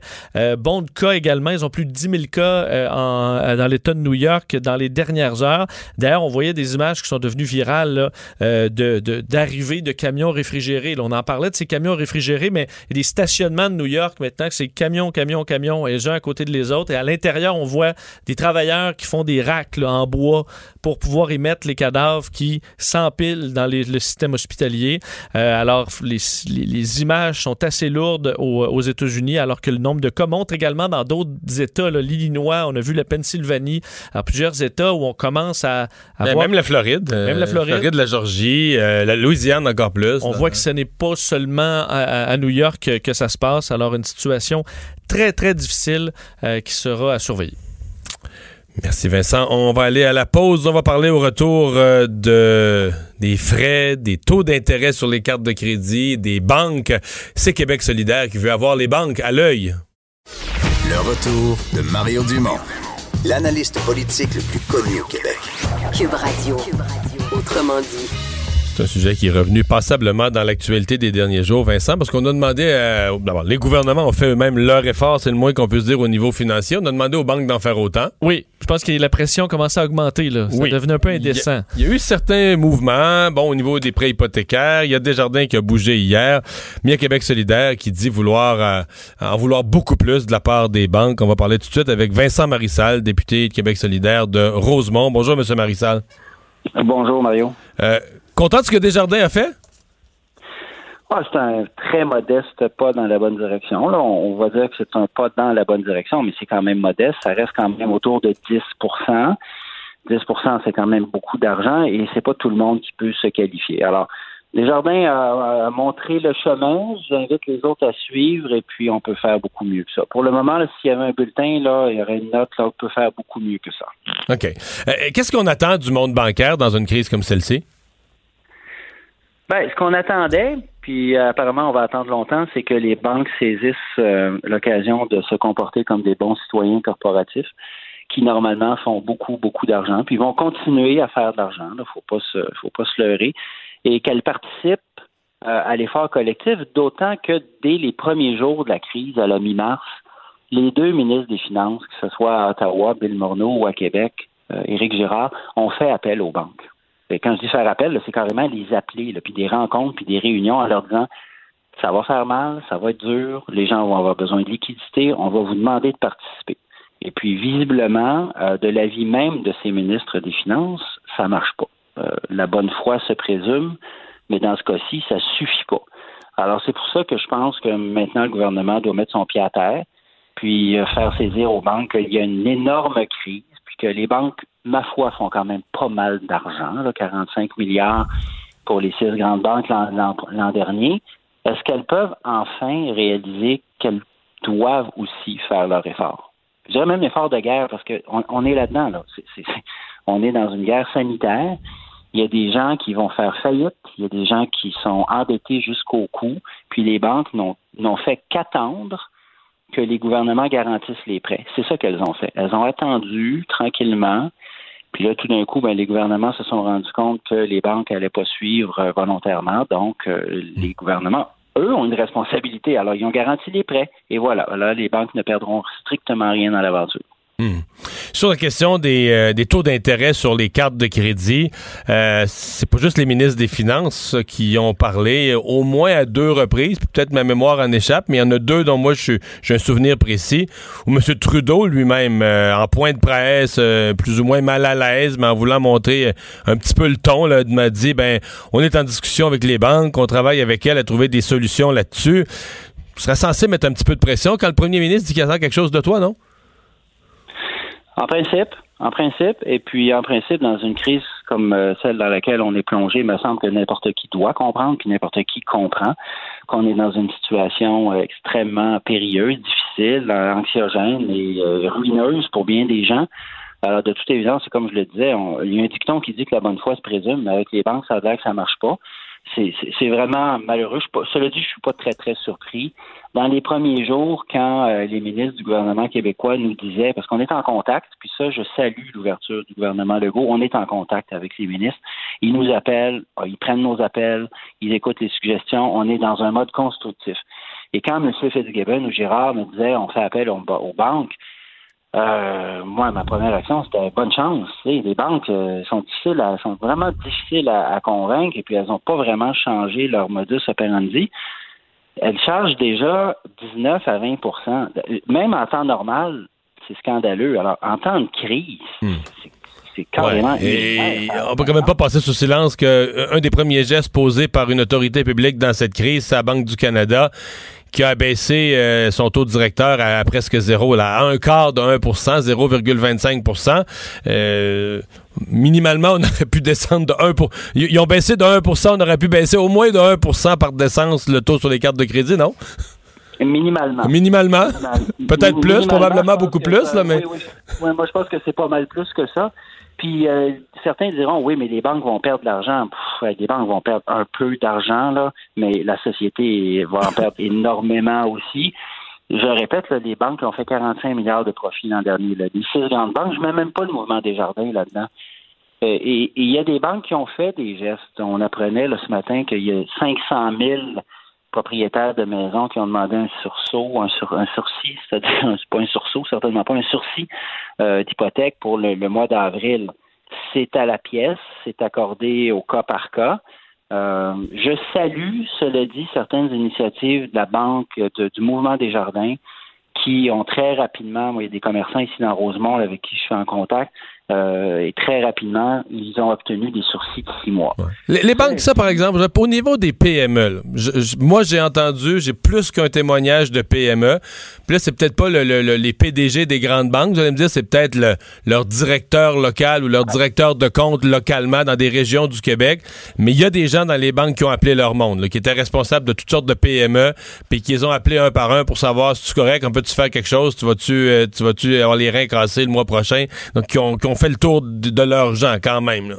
Bon de cas également. Ils ont plus de 10 000 cas en, dans l'État de New York dans les dernières heures. D'ailleurs, on voyait des images qui sont devenues virales euh, de, d'arrivée de, camions réfrigérés. On en parlait de ces camions réfrigérés, mais il des stationnements de New York maintenant que c'est camions, camions, camions, les uns à côté de les autres. Et à l'intérieur, on voit des travailleurs qui font des racks en bois pour pouvoir y mettre les cadavres qui s'empilent dans les, le système hospitalier. Euh, alors, les, les, les, images sont assez lourdes aux, aux, États-Unis, alors que le nombre de cas montre également dans d'autres États. L'Illinois, on a vu la Pennsylvanie, à plusieurs États où on commence à, à
ben,
voir...
Même la Floride.
Même la Floride.
Euh, Floride la Georgie, euh, la Louisiane encore plus.
On
là.
voit que ce n'est pas seulement à, à, New York que, que, ça se passe. Alors, une situation très, très difficile euh, qui sera à surveiller.
Merci Vincent. On va aller à la pause. On va parler au retour euh, de des frais, des taux d'intérêt sur les cartes de crédit, des banques. C'est Québec solidaire qui veut avoir les banques à l'œil.
Le retour de Mario Dumont, l'analyste politique le plus connu au Québec.
Cube Radio. Cube Radio. Autrement dit.
C'est un sujet qui est revenu passablement dans l'actualité des derniers jours, Vincent, parce qu'on a demandé, à, d'abord, les gouvernements ont fait eux-mêmes leur effort, c'est le moins qu'on puisse dire au niveau financier. On a demandé aux banques d'en faire autant.
Oui, je pense que la pression commençait à augmenter, là. Ça
oui.
devenait un peu indécent.
Il y, a, il y, a eu certains mouvements, bon, au niveau des prêts hypothécaires. Il y a Desjardins qui a bougé hier. Mais il y a Québec solidaire qui dit vouloir, euh, en vouloir beaucoup plus de la part des banques. On va parler tout de suite avec Vincent Marissal, député de Québec solidaire de Rosemont. Bonjour, Monsieur Marissal.
Bonjour, Mario.
Euh, Content de ce que Desjardins a fait?
Ah, c'est un très modeste pas dans la bonne direction. Là, on, va dire que c'est un pas dans la bonne direction, mais c'est quand même modeste. Ça reste quand même autour de 10% 10% c'est quand même beaucoup d'argent et c'est pas tout le monde qui peut se qualifier. Alors, Desjardins a, a montré le chemin. J'invite les autres à suivre et puis on peut faire beaucoup mieux que ça. Pour le moment, s'il y avait un bulletin, là, il y aurait une note, là, on peut faire beaucoup mieux que ça.
OK. Euh, Qu'est-ce qu'on attend du monde bancaire dans une crise comme celle-ci?
Ben, ce qu'on attendait, puis euh, apparemment on va attendre longtemps, c'est que les banques saisissent euh, l'occasion de se comporter comme des bons citoyens corporatifs qui normalement font beaucoup, beaucoup d'argent, puis vont continuer à faire de l'argent. Il ne faut pas se faut pas se leurrer. Et qu'elles participent euh, à l'effort collectif, d'autant que dès les premiers jours de la crise, à la mi-mars, les deux ministres des Finances, que ce soit à Ottawa, Bill Morneau, ou à Québec, euh, Éric Girard, ont fait appel aux banques. Et quand je dis faire appel, c'est carrément les appeler, puis des rencontres, puis des réunions en leur disant ça va faire mal, ça va être dur, les gens vont avoir besoin de liquidité, on va vous demander de participer. Et puis, visiblement, euh, de l'avis même de ces ministres des Finances, ça marche pas. Euh, la bonne foi se présume, mais dans ce cas-ci, ça suffit pas. Alors, c'est pour ça que je pense que maintenant, le gouvernement doit mettre son pied à terre, puis euh, faire saisir aux banques qu'il y a une énorme crise, puis que les banques, ma foi, font quand même pas mal d'argent, 45 milliards pour les six grandes banques l'an dernier. Est-ce qu'elles peuvent enfin réaliser qu'elles doivent aussi faire leur effort? Je dirais même l'effort de guerre parce qu'on on est là-dedans. Là. On est dans une guerre sanitaire. Il y a des gens qui vont faire faillite. Il y a des gens qui sont endettés jusqu'au cou. Puis les banques n'ont fait qu'attendre que les gouvernements garantissent les prêts. C'est ça qu'elles ont fait. Elles ont attendu tranquillement. Puis là, tout d'un coup, ben, les gouvernements se sont rendus compte que les banques n'allaient pas suivre euh, volontairement. Donc, euh, les gouvernements, eux, ont une responsabilité. Alors, ils ont garanti les prêts. Et voilà. Là, les banques ne perdront strictement rien dans l'aventure.
Hmm. Sur la question des, euh, des taux d'intérêt sur les cartes de crédit, euh, c'est pas juste les ministres des Finances euh, qui ont parlé, euh, au moins à deux reprises, peut-être ma mémoire en échappe, mais il y en a deux dont moi j'ai un souvenir précis, où M. Trudeau lui-même, euh, en point de presse, euh, plus ou moins mal à l'aise, mais en voulant montrer un petit peu le ton, m'a dit, ben, on est en discussion avec les banques, on travaille avec elles à trouver des solutions là-dessus. Tu serais censé mettre un petit peu de pression quand le premier ministre dit qu'il attend quelque chose de toi, non?
En principe, en principe, et puis en principe, dans une crise comme euh, celle dans laquelle on est plongé, il me semble que n'importe qui doit comprendre, puis n'importe qui comprend qu'on est dans une situation euh, extrêmement périlleuse, difficile, anxiogène et euh, ruineuse pour bien des gens. Alors, de toute évidence, comme je le disais, on- il y a un dicton qui dit que la bonne foi se présume, mais avec les banques, ça a l'air que ça marche pas. C'est- vraiment malheureux. Je suis pas, cela dit, je suis pas très, très surpris. Dans les premiers jours, quand euh, les ministres du gouvernement québécois nous disaient, parce qu'on est en contact, puis ça, je salue l'ouverture du gouvernement Legault, on est en contact avec les ministres. Ils nous appellent, euh, ils prennent nos appels, ils écoutent les suggestions, on est dans un mode constructif. Et quand M. Fitzgibbon ou Girard me disaient, on fait appel aux banques, euh, moi, ma première action, c'était bonne chance. Les banques euh, sont difficiles, à- sont vraiment difficiles à, à convaincre et puis elles n'ont pas vraiment changé leur modus operandi. Elles chargent déjà 19 à 20% Même en temps normal, c'est scandaleux. Alors, en temps de crise, c'est- c'est carrément.
Ouais. Et on peut quand même pas passer sous silence qu'un des premiers gestes posés par une autorité publique dans cette crise, c'est la Banque du Canada qui a baissé euh, son taux directeur à, presque zéro, là, à un quart de 1% 0,25% euh, Minimalement, on aurait pu descendre de 1 pour... Ils ont baissé de 1% on aurait pu baisser au moins de 1% par décence le taux sur les cartes de crédit, non?
Minimalement.
Minimalement? Peut-être plus, probablement beaucoup plus, là, mais...
oui, oui. Oui, moi, je pense que c'est pas mal plus que ça. Puis euh, certains diront oui, mais les banques vont perdre de l'argent. Les banques vont perdre un peu d'argent, là, mais la société va en perdre énormément aussi. Je répète, là, les banques ont fait 45 milliards de profits l'an dernier. Là. Les six grandes banques, je ne mets même pas le mouvement des jardins là-dedans. Euh, et et il y a des banques qui ont fait des gestes. On apprenait là, ce matin qu'il y a 500 000 propriétaires de maisons qui ont demandé un sursaut, un, sur, un sursis, c'est-à-dire c'est pas un sursaut, certainement pas un sursis euh, d'hypothèque pour le, mois d'avril. C'est à la pièce, c'est accordé au cas par cas. Euh, je salue, cela dit, certaines initiatives de la Banque du Mouvement des Jardins qui ont très rapidement, moi, il y a des commerçants ici dans Rosemont avec qui je suis en contact, euh, et très rapidement, ils ont obtenu des sursis de six mois.
Les, banques, ça, par exemple, au niveau des PME, moi, j'ai entendu, j'ai plus qu'un témoignage de PME. Puis là, c'est peut-être pas le- le- le- les PDG des grandes banques. Vous allez me dire, c'est peut-être le- leur directeur local ou leur directeur de compte localement dans des régions du Québec. Mais il y a des gens dans les banques qui ont appelé leur monde, qui étaient responsables de toutes sortes de PME, puis qui les ont appelés un par un pour savoir si tu correct, on peut-tu faire quelque chose, tu vas-tu, euh, tu vas-tu avoir les reins cassés le mois prochain? Donc, qui ont, qui ont fait le tour de, gens quand même. là.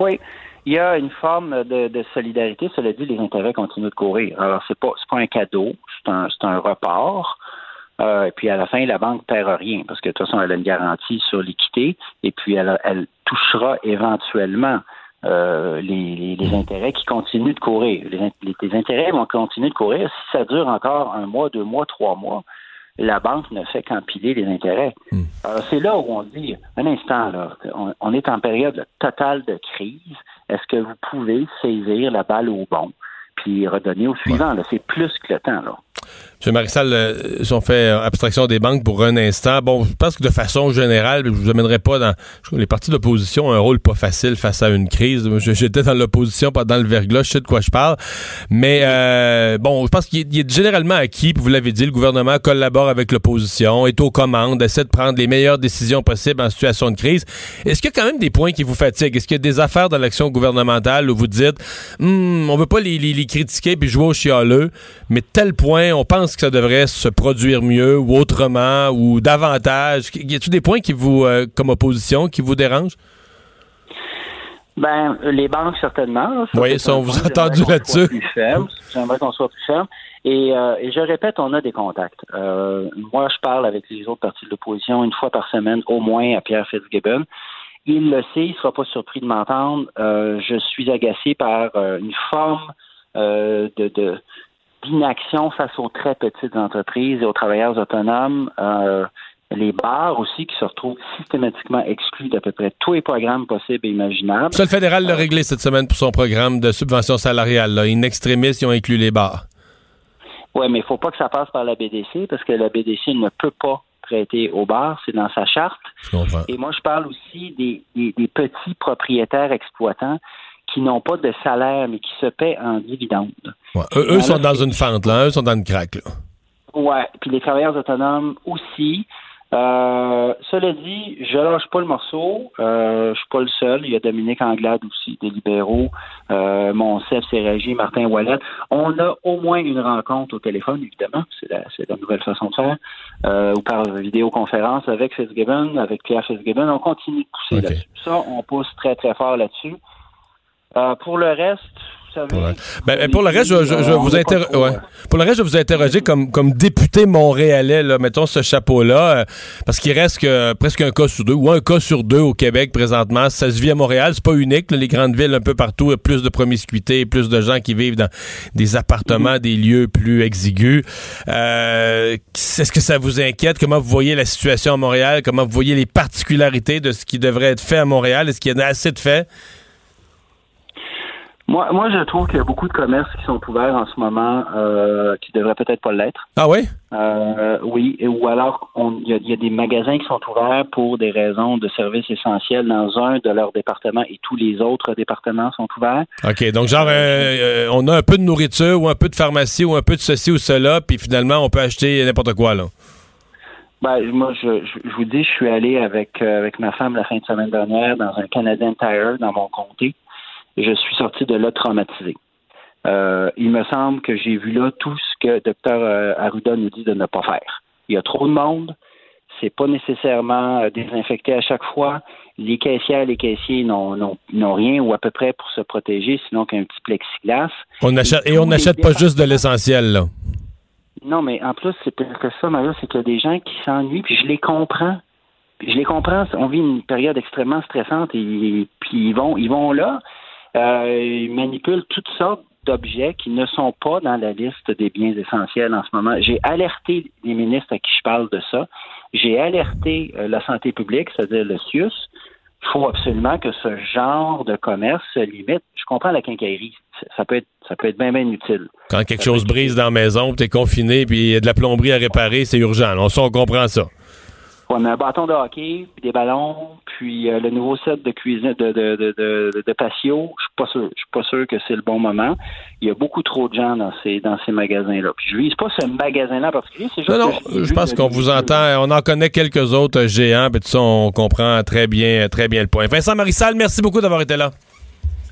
Oui, il y a une forme de, de solidarité. Cela dit, les intérêts continuent de courir. Alors, c'est pas pas un cadeau, c'est un, un report. Euh, et puis à la fin, la banque ne perd rien parce que de toute façon, elle a une garantie sur l'équité et puis elle, elle touchera éventuellement euh, les, les- les intérêts qui continuent de courir. Les- les intérêts vont continuer de courir. Si ça dure encore un mois, deux mois, trois mois, la banque ne fait qu'empiler les intérêts. Alors, c'est là où on dit, un instant, là, on, on est en période totale de crise. Est-ce que vous pouvez saisir la balle au bon puis redonner au suivant? C'est plus que le temps. Là.
M. Marissal, euh, si on fait euh, abstraction des banques pour un instant, bon, je pense que de façon générale, je vous amènerai pas dans. les partis d'opposition ont un rôle pas facile face à une crise. J'étais dans l'opposition pendant le verglas, je sais de quoi je parle. Mais euh, bon, je pense qu'il est, généralement acquis, puis vous l'avez dit, le gouvernement collabore avec l'opposition, est aux commandes, essaie de prendre les meilleures décisions possibles en situation de crise. Est-ce qu'il y a quand même des points qui vous fatiguent? Est-ce qu'il y a des affaires dans l'action gouvernementale où vous dites, Hum, on veut pas les, les- les critiquer puis jouer au chialeux, mais tel point, on pense que ça devrait se produire mieux ou autrement ou davantage? Y a-t-il des points qui vous, euh, comme opposition, qui vous dérangent?
Ben, les banques, certainement.
Oui, ça, on vous a entendu
J'aimerais qu'on soit
là-dessus.
plus ferme. J'aimerais qu'on soit plus ferme. Et, euh, et je répète, on a des contacts. Euh, moi, je parle avec les autres partis de l'opposition une fois par semaine, au moins à Pierre Fitzgibbon. Il le sait, il ne sera pas surpris de m'entendre. Euh, je suis agacé par une forme de, de- d'inaction face aux très petites entreprises et aux travailleurs autonomes. Euh, les bars aussi qui se retrouvent systématiquement exclus d'à peu près tous les programmes possibles et imaginables.
Ça, le fédéral l'a réglé cette semaine pour son programme de subvention salariale. Là. In extremis, ils ont inclus les bars.
Oui, mais il faut pas que ça passe par la BDC parce que la BDC ne peut pas prêter au bar, c'est dans sa charte. Et moi, je parle aussi des, des- des petits propriétaires exploitants qui n'ont pas de salaire, mais qui se paient en dividendes.
Ouais. Eux, eux sont dans une fente, là. Eux sont dans une craque, là.
Ouais, puis les travailleurs autonomes aussi. Euh, cela dit, je lâche pas le morceau. Euh, je suis pas le seul. Il y a Dominique Anglade aussi, des libéraux. Euh, Monsef, c'est Régie, Martin Wallet. On a au moins une rencontre au téléphone, évidemment. C'est la, nouvelle façon de faire. Euh, ou par vidéoconférence avec Fitzgibbon, avec Pierre Fitzgibbon. On continue de pousser là-dessus. Ça, on pousse très, très fort là-dessus. Euh, pour le reste,
Ben, ben, pour le reste, je, je- je vous inter-
trop,
ouais. Pour le reste, je vais vous interroger comme, comme député montréalais, là, mettons ce chapeau-là, euh, parce qu'il reste que presque un cas sur deux, ou un cas sur deux au Québec présentement. Ça se vit à Montréal, c'est pas unique. là, les grandes villes, un peu partout, il y a plus de promiscuité, plus de gens qui vivent dans des appartements, des lieux plus exigus. Euh, Est-ce que ça vous inquiète? Comment vous voyez la situation à Montréal? Comment vous voyez les particularités de ce qui devrait être fait à Montréal? Est-ce qu'il y en a assez de fait?
Moi, moi, je trouve qu'il y a beaucoup de commerces qui sont ouverts en ce moment euh, qui devraient peut-être pas l'être.
Ah oui?
Euh, oui, ou alors il y, a- il y a des magasins qui sont ouverts pour des raisons de services essentiels dans un de leurs départements et tous les autres départements sont ouverts.
OK, donc genre, euh, euh, on a un peu de nourriture ou un peu de pharmacie ou un peu de ceci ou cela, puis finalement, on peut acheter n'importe quoi, là.
Ben, moi, je, je, je vous dis, je suis allé avec, avec ma femme la fin de semaine dernière dans un Canadian Tire dans mon comté je suis sorti de là traumatisé. Euh, il me semble que j'ai vu là tout ce que Dr Arruda nous dit de ne pas faire. Il y a trop de monde, c'est pas nécessairement euh, désinfecté à chaque fois. Les caissières, les caissiers n'ont, rien ou à peu près pour se protéger, sinon qu'un petit plexiglas.
On achète, et on n'achète pas juste de l'essentiel, là.
Non, mais en plus, c'est pire que ça, Mario, c'est qu'il y a des gens qui s'ennuient, puis je les comprends. Puis je les comprends. On vit une période extrêmement stressante et puis ils vont, ils vont là, euh, ils manipulent toutes sortes d'objets qui ne sont pas dans la liste des biens essentiels en ce moment. J'ai alerté les ministres à qui je parle de ça. J'ai alerté euh, la santé publique, c'est-à-dire le CIUS. Il faut absolument que ce genre de commerce se limite. Je comprends la quincaillerie. Ça peut être, ça peut être bien, bien utile.
Quand quelque chose brise dans la maison, puis t'es confiné, puis il y a de la plomberie à réparer, c'est urgent. On, on comprend ça.
On a un bâton de hockey, puis des ballons, puis euh, le nouveau set de cuisine de, de, de, de, de patio. Je suis pas sûr. Je suis pas sûr que c'est le bon moment. Il y a beaucoup trop de gens dans ces dans ces magasins-là. Puis je vise pas ce magasin-là en particulier. C'est juste
Non, je pense qu'on vous entend. On en connaît quelques autres euh, géants, puis tout ça, on comprend très bien, très bien le point. Vincent Marissal, merci beaucoup d'avoir été là.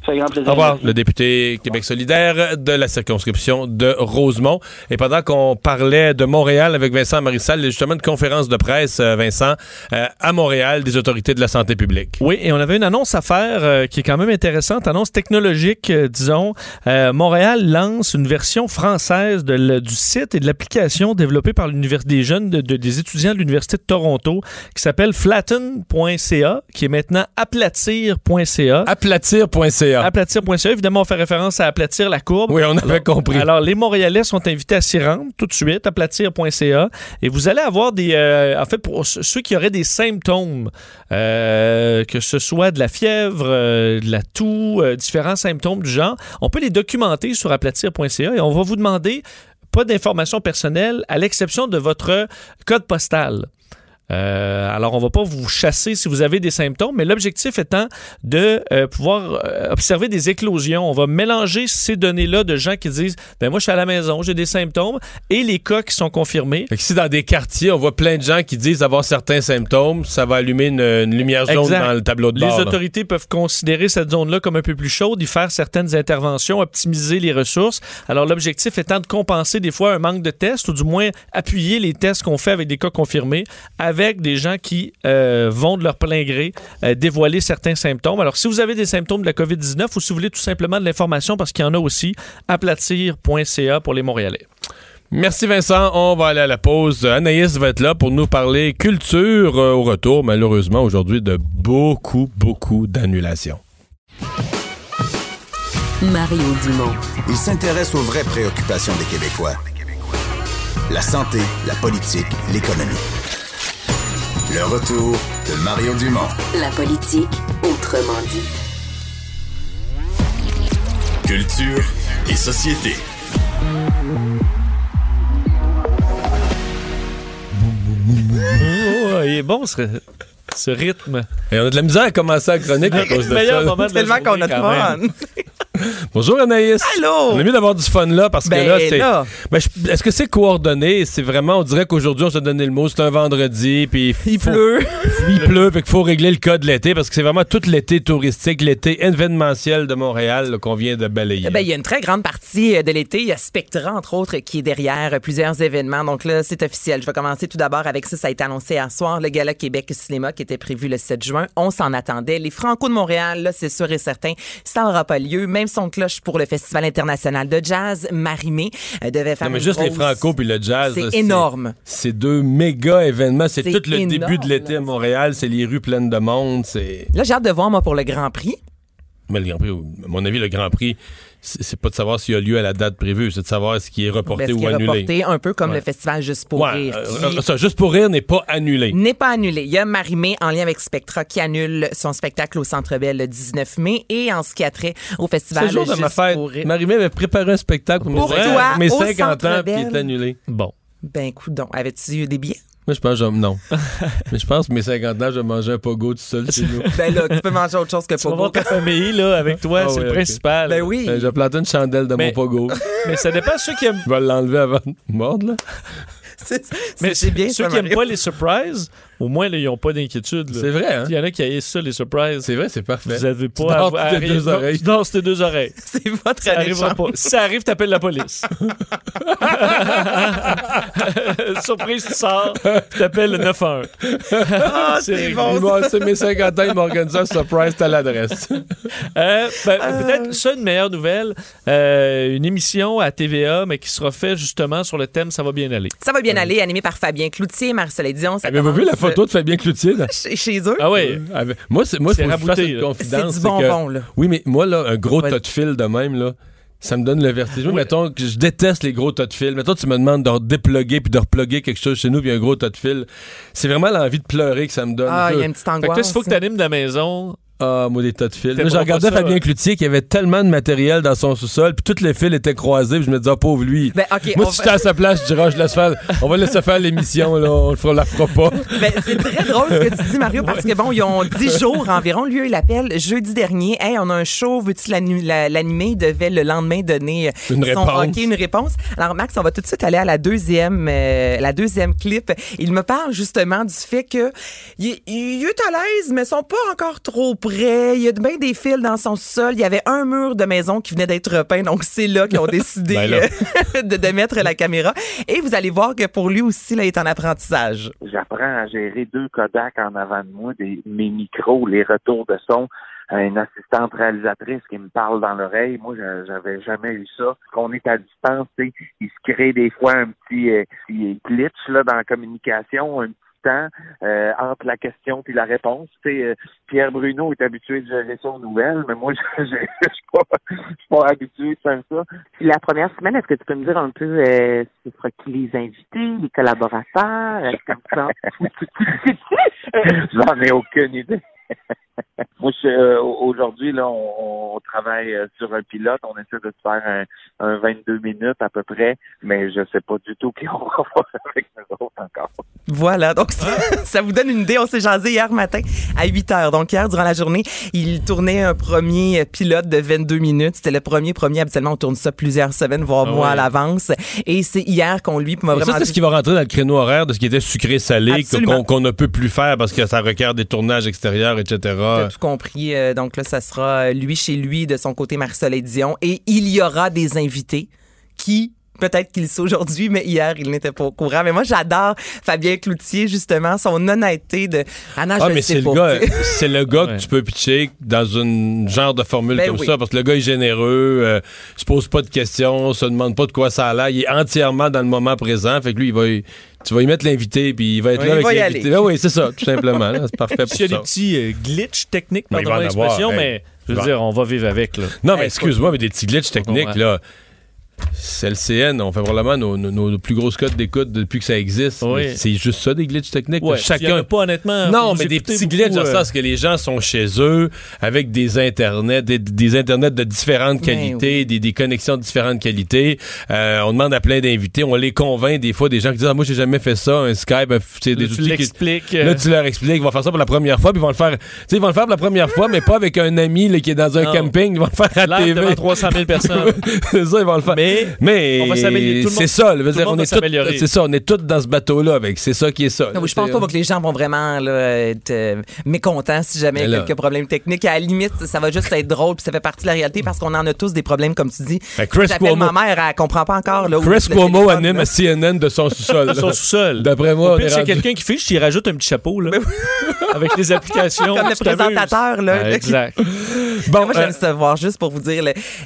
Ça fait grand plaisir.
Au revoir. Le député Québec solidaire de la circonscription de Rosemont. Et pendant qu'on parlait de Montréal avec Vincent Marissal, il y a justement une conférence de presse, euh, Vincent, euh, à Montréal des autorités de la santé publique.
Oui, et on avait une annonce à faire euh, qui est quand même intéressante, annonce technologique, disons. Euh, Montréal lance une version française de du site et de l'application développée par des jeunes, de- de- des étudiants de l'Université de Toronto, qui s'appelle flatten.ca, qui est maintenant aplatir.ca.
Aplatir.ca.
Aplatir.ca, évidemment, on fait référence à aplatir la courbe.
Oui, on avait
Alors-
compris.
Alors, les Montréalais sont invités à s'y rendre tout de suite, aplatir.ca. Et vous allez avoir des. euh, en fait, pour ceux qui auraient des symptômes, euh, que ce soit de la fièvre, euh, de la toux, différents symptômes du genre, on peut les documenter sur aplatir.ca et on va vous demander pas d'informations personnelles à l'exception de votre code postal. Euh, alors, on va pas vous chasser si vous avez des symptômes, mais l'objectif étant de euh, pouvoir euh, observer des éclosions. On va mélanger ces données-là de gens qui disent ben moi je suis à la maison, j'ai des symptômes et les cas qui sont confirmés.
Fait que si dans des quartiers, on voit plein de gens qui disent avoir certains symptômes, ça va allumer une, une lumière jaune
Exact.
dans le tableau de
Les
bord. là.
autorités peuvent considérer cette zone-là comme un peu plus chaude, y faire certaines interventions, optimiser les ressources. Alors, l'objectif étant de compenser des fois un manque de tests ou du moins appuyer les tests qu'on fait avec des cas confirmés avec des gens qui euh, vont de leur plein gré euh, dévoiler certains symptômes. Alors, si vous avez des symptômes de la COVID-19 ou si vous voulez tout simplement de l'information, parce qu'il y en a aussi, aplatir.ca pour les Montréalais.
Merci Vincent. On va aller à la pause. Anaïs va être là pour nous parler culture euh, au retour, malheureusement aujourd'hui de beaucoup, beaucoup d'annulations.
Mario Dumont.
Il s'intéresse aux vraies préoccupations des Québécois. La santé, la politique, l'économie. Le retour de Mario Dumont.
La politique autrement dit.
Culture et société.
Oh, il est bon ce, ce rythme.
Et on a de la misère à commencer la chronique à cause de
Meilleur
ça.
Tellement qu'on a de fun.
Bonjour Anaïs.
Allô?
On est mieux d'avoir du fun là parce
Ben,
que là, c'est. Ben, je- Est-ce que c'est coordonné? C'est vraiment, on dirait qu'aujourd'hui, on s'est donné le mot, c'est un vendredi, puis
Il
faut-
pleut.
Il pleut, fait qu'il faut régler le cas de l'été parce que c'est vraiment tout l'été touristique, l'été événementiel de Montréal qu'on vient de balayer.
Ben, il y a une très grande partie euh, de l'été. Il y a Spectra, entre autres, qui est derrière euh, plusieurs événements. Donc là, c'est officiel. Je vais commencer tout d'abord avec ça. Ça a été annoncé hier soir. Le Gala Québec Cinéma qui était prévu le 7 juin. On s'en attendait. Les Franco de Montréal, là, c'est sûr et certain, ça n'aura pas lieu. Même son cloche pour le Festival international de jazz, Marimé, euh, devait faire
Non, mais juste les Franco puis le jazz.
C'est énorme.
C'est deux méga événements. C'est tout le début de l'été à Montréal. C'est les rues pleines de monde. C'est.
Là, j'ai hâte de voir, moi, pour le Grand Prix.
Mais le Grand Prix, à mon avis, le Grand Prix, c'est pas de savoir s'il y a lieu à la date prévue, c'est de savoir ce qui est reporté
Ben, ce
ou
qui est
annulé.
reporté, un peu comme
Ouais.
le Festival Juste pour
Ouais,
rire.
euh,
qui-
euh, ça, juste pour rire n'est pas annulé.
n'est pas annulé. Il y a Marimé en lien avec Spectra qui annule son spectacle au Centre Bell le 19 mai et en ce qui a trait au
C'est
festival
jour de
Juste
ma fête.
pour rire.
Marie-Mé avait préparé un spectacle pour,
Pour
mes,
toi,
mes
au
50
Centre
ans, puis il
Bell.
est annulé.
Bon.
Ben, écoute donc, avais-tu eu des billets?
Moi, je pense que je- non. Mais je pense que mes 50 ans, je vais manger un pogo tout seul chez nous.
Ben là, tu peux manger autre chose que
Tu vas
pour
voir ta famille, là, avec toi,
Ah
c'est le principal.
Ben oui.
Euh, Je vais planter une chandelle de
Mais-
mon pogo.
Mais ça dépend de ceux qui aiment.
Je vais l'enlever avant de mordre, là.
C'est
Mais
c'est bien
ceux
ça,
qui aiment
Mario.
pas les surprises, au moins, là, ils n'ont pas d'inquiétude.
C'est vrai, hein?
Il y en a qui haïssent ça, les surprises.
C'est vrai, c'est parfait.
Vous avez
Tu
pas
dors
à,
tes deux
non,
oreilles.
tu dors tes deux oreilles.
C'est votre
Ça arrivera pas. Si ça arrive, t'appelles la police. Surprise, tu sors, t'appelles le 911.
Ah, c'est bon.
C'est mes 50 ans, il m'a organisé un surprise à l'adresse.
Euh, ben, Peut-être ça, une meilleure nouvelle. Euh, une émission à TVA, mais qui sera faite justement sur le thème Ça va bien aller.
Ça va bien aller, animé par Fabien Cloutier, Marcel Dion. Ça
Avez-vous vu la photo de Fabien Cloutier, là?
euh, Chez, chez eux.
Ah oui.
Avec- Moi, c'est, moi,
C'est
faut que je fasse
rabouté,
une confidence.
C'est du
que-
bonbon, là.
Oui, mais moi, là, un gros tas de fil de même, là, ça me donne le vertige. Moi, Mettons que je déteste les gros tas de fil. Mettons, tu me demandes de déploguer puis de reploguer quelque chose chez nous, puis un gros tas de fil. C'est vraiment l'envie de pleurer que ça me donne.
Ah, il y a une petite
Fait que
angoisse.
toi, il faut que tu animes de la maison.
Ah, moi, des tas de fils.
Pas ça,
Fabien? Cloutier qui avait tellement de matériel dans son sous-sol, puis tous les fils étaient croisés, puis je me disais, ah, pauvre lui.
Ben,
moi, si
va-
j'étais à sa place, je dirais, ah, je laisse faire, on va laisser faire l'émission, là, on le fera, la fera pas.
Ben, c'est très drôle ce que tu dis, Mario, parce que bon, ils ont 10 jours environ. Lui, il appelle jeudi dernier. Hey, on a un show, veux-tu l'animer? Il devait le lendemain donner euh,
Une
son
réponse.
hockey, une réponse. Alors, Max, on va tout de suite aller à la deuxième, euh, la deuxième clip. Il me parle justement du fait que il, est- il est à l'aise, mais ils sont pas encore trop Il y a bien des fils dans son sol. Il y avait un mur de maison qui venait d'être repeint, donc c'est là qu'ils ont décidé
Ben
euh, de, de mettre la caméra. Et vous allez voir que pour lui aussi, là, il est en apprentissage.
J'apprends à gérer deux Kodak en avant de moi, des, mes micros, les retours de son, une assistante réalisatrice qui me parle dans l'oreille. Moi, j'a- j'avais jamais eu ça. Qu'on est à distance, il se crée des fois un petit, euh, petit glitch là dans la communication, un petit temps euh, entre la question puis la réponse. Euh, Pierre Bruno est habitué de gérer ça aux nouvelles, mais moi, je je suis pas, habitué de faire ça.
La première semaine, est-ce que tu peux me dire un peu euh, ce sera qui les invités, les collaborateurs, est-ce comme ça?
J'en ai aucune idée. Moi, je c'est, euh, aujourd'hui, là, on, on travaille euh, sur un pilote. On essaie de se faire un, un 22 minutes à peu près, mais je sais pas du tout qui on va voir avec nous autres encore.
Voilà, donc ça, ça vous donne une idée. On s'est jasé hier matin à 8 heures. Donc hier, durant la journée, il tournait un premier pilote de 22 minutes. C'était le premier, premier. Habituellement, on tourne ça plusieurs semaines, voire
Ah
mois à l'avance. Et c'est hier qu'on lui m'a
Ça,
vraiment
c'est
dit-
ce qui va rentrer dans le créneau horaire de ce qui était sucré-salé, qu'on ne peut plus faire parce que ça requiert des tournages extérieurs,
tout compris. Euh, donc là, ça sera euh, lui chez lui, de son côté Marie-Soleil Dion. Et il y aura des invités qui... Peut-être qu'il le sait aujourd'hui, mais hier, il n'était pas au courant. Mais moi, j'adore Fabien Cloutier, justement, son honnêteté de... Ah non,
Ah,
je
mais c'est le gars, c'est le gars que tu peux pitcher dans une genre de formule
Ben
comme
oui.
ça, parce que le gars est généreux, euh, se pose pas de questions, se demande pas de quoi ça a l'air, il est entièrement dans le moment présent, fait que lui, il va, y- tu vas y mettre l'invité, puis il va être
Oui,
là
il
avec
va y
l'invité.
aller.
Ah oui, c'est ça, tout simplement, c'est parfait pour
S'il y a
ça.
des petits euh, glitches techniques,
Ben, il
pardon l'expression, mais je veux
Il
dire, on va vivre avec. Là.
Non, mais
Hey,
excuse-moi, mais des petits glitches techniques,
Ouais.
là. C'est LCN, on fait probablement nos, nos- nos plus grosses cotes d'écoute depuis que ça existe.
Oui.
C'est juste ça, des glitches techniques.
Ouais,
Chacun.
il y en a pas, honnêtement,
Non, mais des petits
beaucoup,
glitches
euh,
sens que les gens sont chez eux avec des internets, des, des internets de différentes
Ben
qualités, des, des connexions de différentes qualités. Euh, on demande à plein d'invités, on les convainc des fois des gens qui disent ah, moi j'ai jamais fait ça, un Skype, c'est des
tu
outils qui-
l'expliques, euh.
Là tu leur expliques, ils vont faire ça pour la première fois, puis ils vont le faire. Tu sais, ils vont le faire pour la première fois, mais pas avec un ami là, qui est dans un
Non.
camping, ils vont le faire à
Live
TV.
devant 300 000 personnes.
c'est ça, ils vont le faire.
Mais,
Mais
on va s'améliorer. Tout le monde-
c'est ça, là, veut
tout
dire, on
va
est tous-
s'améliorer.
c'est ça, on est tous dans ce bateau-là avec, c'est ça qui est ça.
Non, oui, je pense pas que les gens vont vraiment là, être euh, mécontents si jamais il y a
là-
quelques problèmes techniques. À la limite, ça va juste être drôle puis ça fait partie de la réalité parce qu'on en a tous des problèmes, comme tu dis.
Ben, Chris
J'appelle
Cuomo-
ma mère, elle comprend pas encore. Là,
Chris Cuomo anime
là.
à CNN de son sous-sol.
De
là.
son sous-sol.
D'après moi,
Au
on
pire,
est
c'est quelqu'un qui fiche, il rajoute un petit chapeau, là. avec les applications.
Comme le présentateur, là.
Exact.
Bon,
Moi, j'aime
euh,
ça voir juste pour vous dire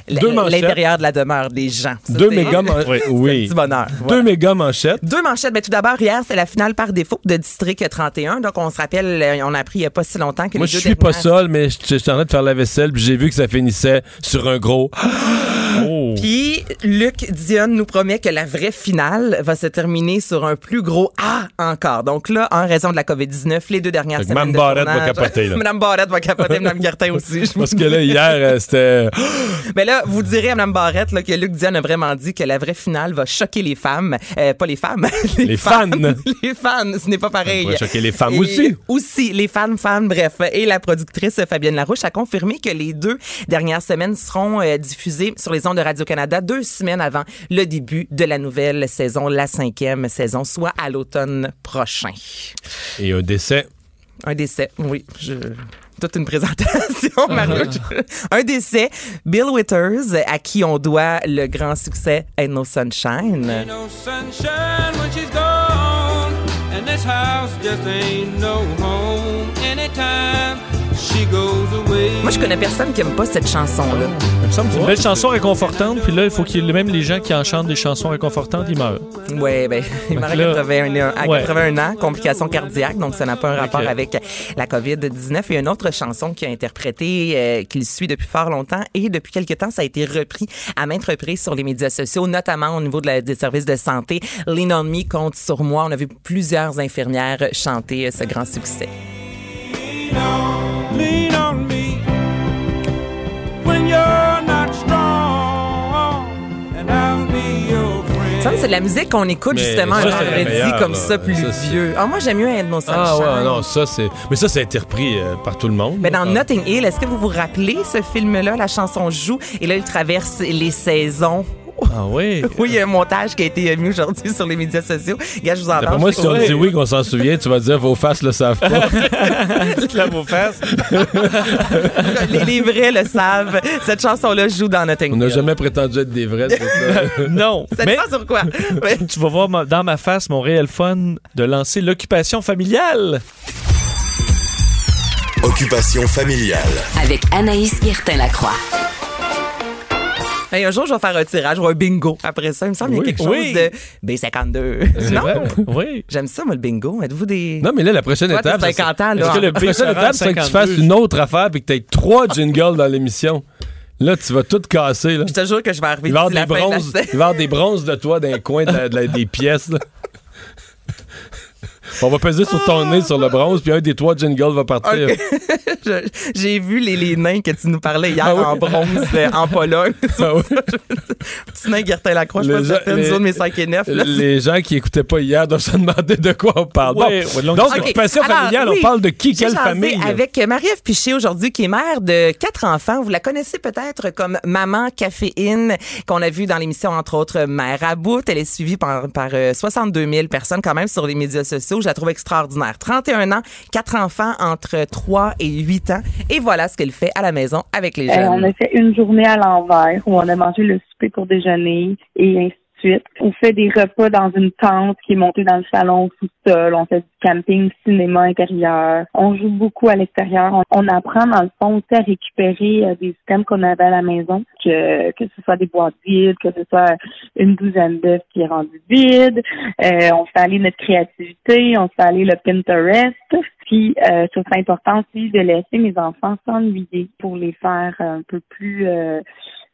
l'intérieur de la demeure des gens.
Deux méga man-
c'est
oui.
un petit bonheur.
Deux méga manchettes.
Deux manchettes. Ben, tout d'abord, hier, c'est la finale par défaut de District 31. Donc, on se rappelle, euh, on a appris il n'y a pas si longtemps que
Moi,
les
je
deux
suis pas seul, mais je- j'étais en train de faire la vaisselle, puis j'ai vu que ça finissait sur un gros.
Oh.
Puis Luc Dion nous promet que la vraie finale va se terminer sur un plus gros A encore. Donc là, en raison de la COVID-19, les deux dernières
Fait
semaines
Mme
de
Barrette va
tournage-
capoter, là.
Mme Barrette va capoter, Mme Gertin aussi. je
Parce que là, hier, euh, c'était.
Mais là, vous direz à Mme Barrette là, que Luc Dion a vraiment dit que la vraie finale va choquer les femmes. Euh, pas les femmes.
Les fans.
les fans. Ce n'est pas pareil.
Va choquer les femmes
Et
aussi.
Aussi, les fans, fans, bref. Et la productrice Fabienne Larouche a confirmé que les deux dernières semaines seront euh, diffusées sur les ondes de Radio-Canada deux semaines avant le début de la nouvelle saison, la cinquième saison, soit à l'automne prochain.
Et un décès.
Un décès, oui. Je... Toute une présentation, Mario. Un décès, Bill Withers, à qui on doit le grand succès Ain't No Sunshine.
no sunshine when she's gone. And this house just ain't no home. Anytime.
Moi, je connais personne qui aime pas cette chanson-là.
Il me semble que c'est une belle chanson réconfortante, puis là, il faut qu'il même les gens qui en chantent des chansons réconfortantes, ils meurent.
Ouais, ben, il meurt à
là-
81, à
Ouais.
81 ans, complications cardiaques, donc ça n'a pas un rapport avec la COVID-19. Il y a une autre chanson qui a interprété, euh, qu'il suit depuis fort longtemps et depuis quelque temps, ça a été repris à maintes reprises sur les médias sociaux, notamment au niveau de la- des services de santé. Lean on me compte sur moi. On a vu plusieurs infirmières chanter euh, ce grand succès. Ça, c'est de la musique qu'on écoute
Mais
justement
ça,
un
c'est la
vendredi comme
là.
ça, plus
Ça, c'est-
vieux. Ah, moi, j'aime mieux No Sunshine.
Ah ouais, non, ça c'est. Mais ça, été repris euh, par tout le monde.
Mais dans
Ah.
Notting Hill, est-ce que vous vous rappelez ce film-là? La chanson joue et là, il traverse les saisons?
Ah oui?
Oui, il y a un montage qui a été mis aujourd'hui sur les médias sociaux. Gars, je vous en parle.
moi, si on dit oui, qu'on s'en souvient, tu vas dire vos faces le savent pas.
la vos faces.
les, les vrais le savent. Cette chanson-là joue dans Notting
On n'a jamais prétendu être des vrais. c'est ça.
non.
Ça
mais
dépend sur quoi?
tu vas voir ma- dans ma face mon réel fun de lancer l'occupation familiale.
Occupation familiale.
Avec Anaïs Guertin-Lacroix.
Hey, un jour, je vais faire un tirage ou un bingo. Après ça, il me semble qu'il y a
Oui.
quelque chose
Oui.
de B52.
C'est
Non?
vrai.
Oui.
J'aime ça, moi, le bingo. Êtes-vous des.
Non, mais là, la prochaine
Toi,
étape. ça
50 ans, là.
Parce que prochaine étape, c'est que tu
52.
fasses une autre affaire puis que tu aies trois jingles dans l'émission? Là, tu vas tout casser. Là.
Je te jure que je vais arriver
Il va y avoir des bronzes,
saison.
il va y avoir des bronzes de toi dans les coins de la- de la- des pièces. là. On va peser sur ton nez sur le bronze, puis un des trois jingles va partir.
J'ai vu les, les nains que tu nous parlais hier
Ah oui.
en bronze euh, en Pologne.
Ah oui.
Petit nain Gertin Lacroix, je pense certaines zones, mes 5 et 9. là.
Les gens qui écoutaient pas hier doivent se demander de quoi on parle. Bon,
Ouais,
donc,
Ok.
occupation
Alors,
familiale,
oui,
on parle de qui, quelle famille?
Avec Marie-Ève Piché aujourd'hui, qui est mère de quatre enfants. Vous la connaissez peut-être comme Maman Caféine, qu'on a vu dans l'émission, entre autres, Mère à bout. Elle est suivie par, par euh, 62 000 personnes quand même sur les médias sociaux. Je la trouve extraordinaire. 31 ans, quatre enfants entre 3 et 8 ans. Et voilà ce qu'elle fait à la maison avec les
Euh,
jeunes.
on a fait une journée à l'envers où on a mangé le souper pour déjeuner et ainsi de On fait des repas dans une tente qui est montée dans le salon au sous-sol. On fait du camping, cinéma intérieur. On joue beaucoup à l'extérieur. On, apprend dans le fond aussi à récupérer euh, des items qu'on avait à la maison, que, que ce soit des boîtes vides, que ce soit une douzaine d'œufs qui est rendu vide. Euh, on fait aller notre créativité, on fait aller le Pinterest. Puis, euh, je trouve ça important aussi de laisser mes enfants s'ennuyer pour les faire un peu plus euh,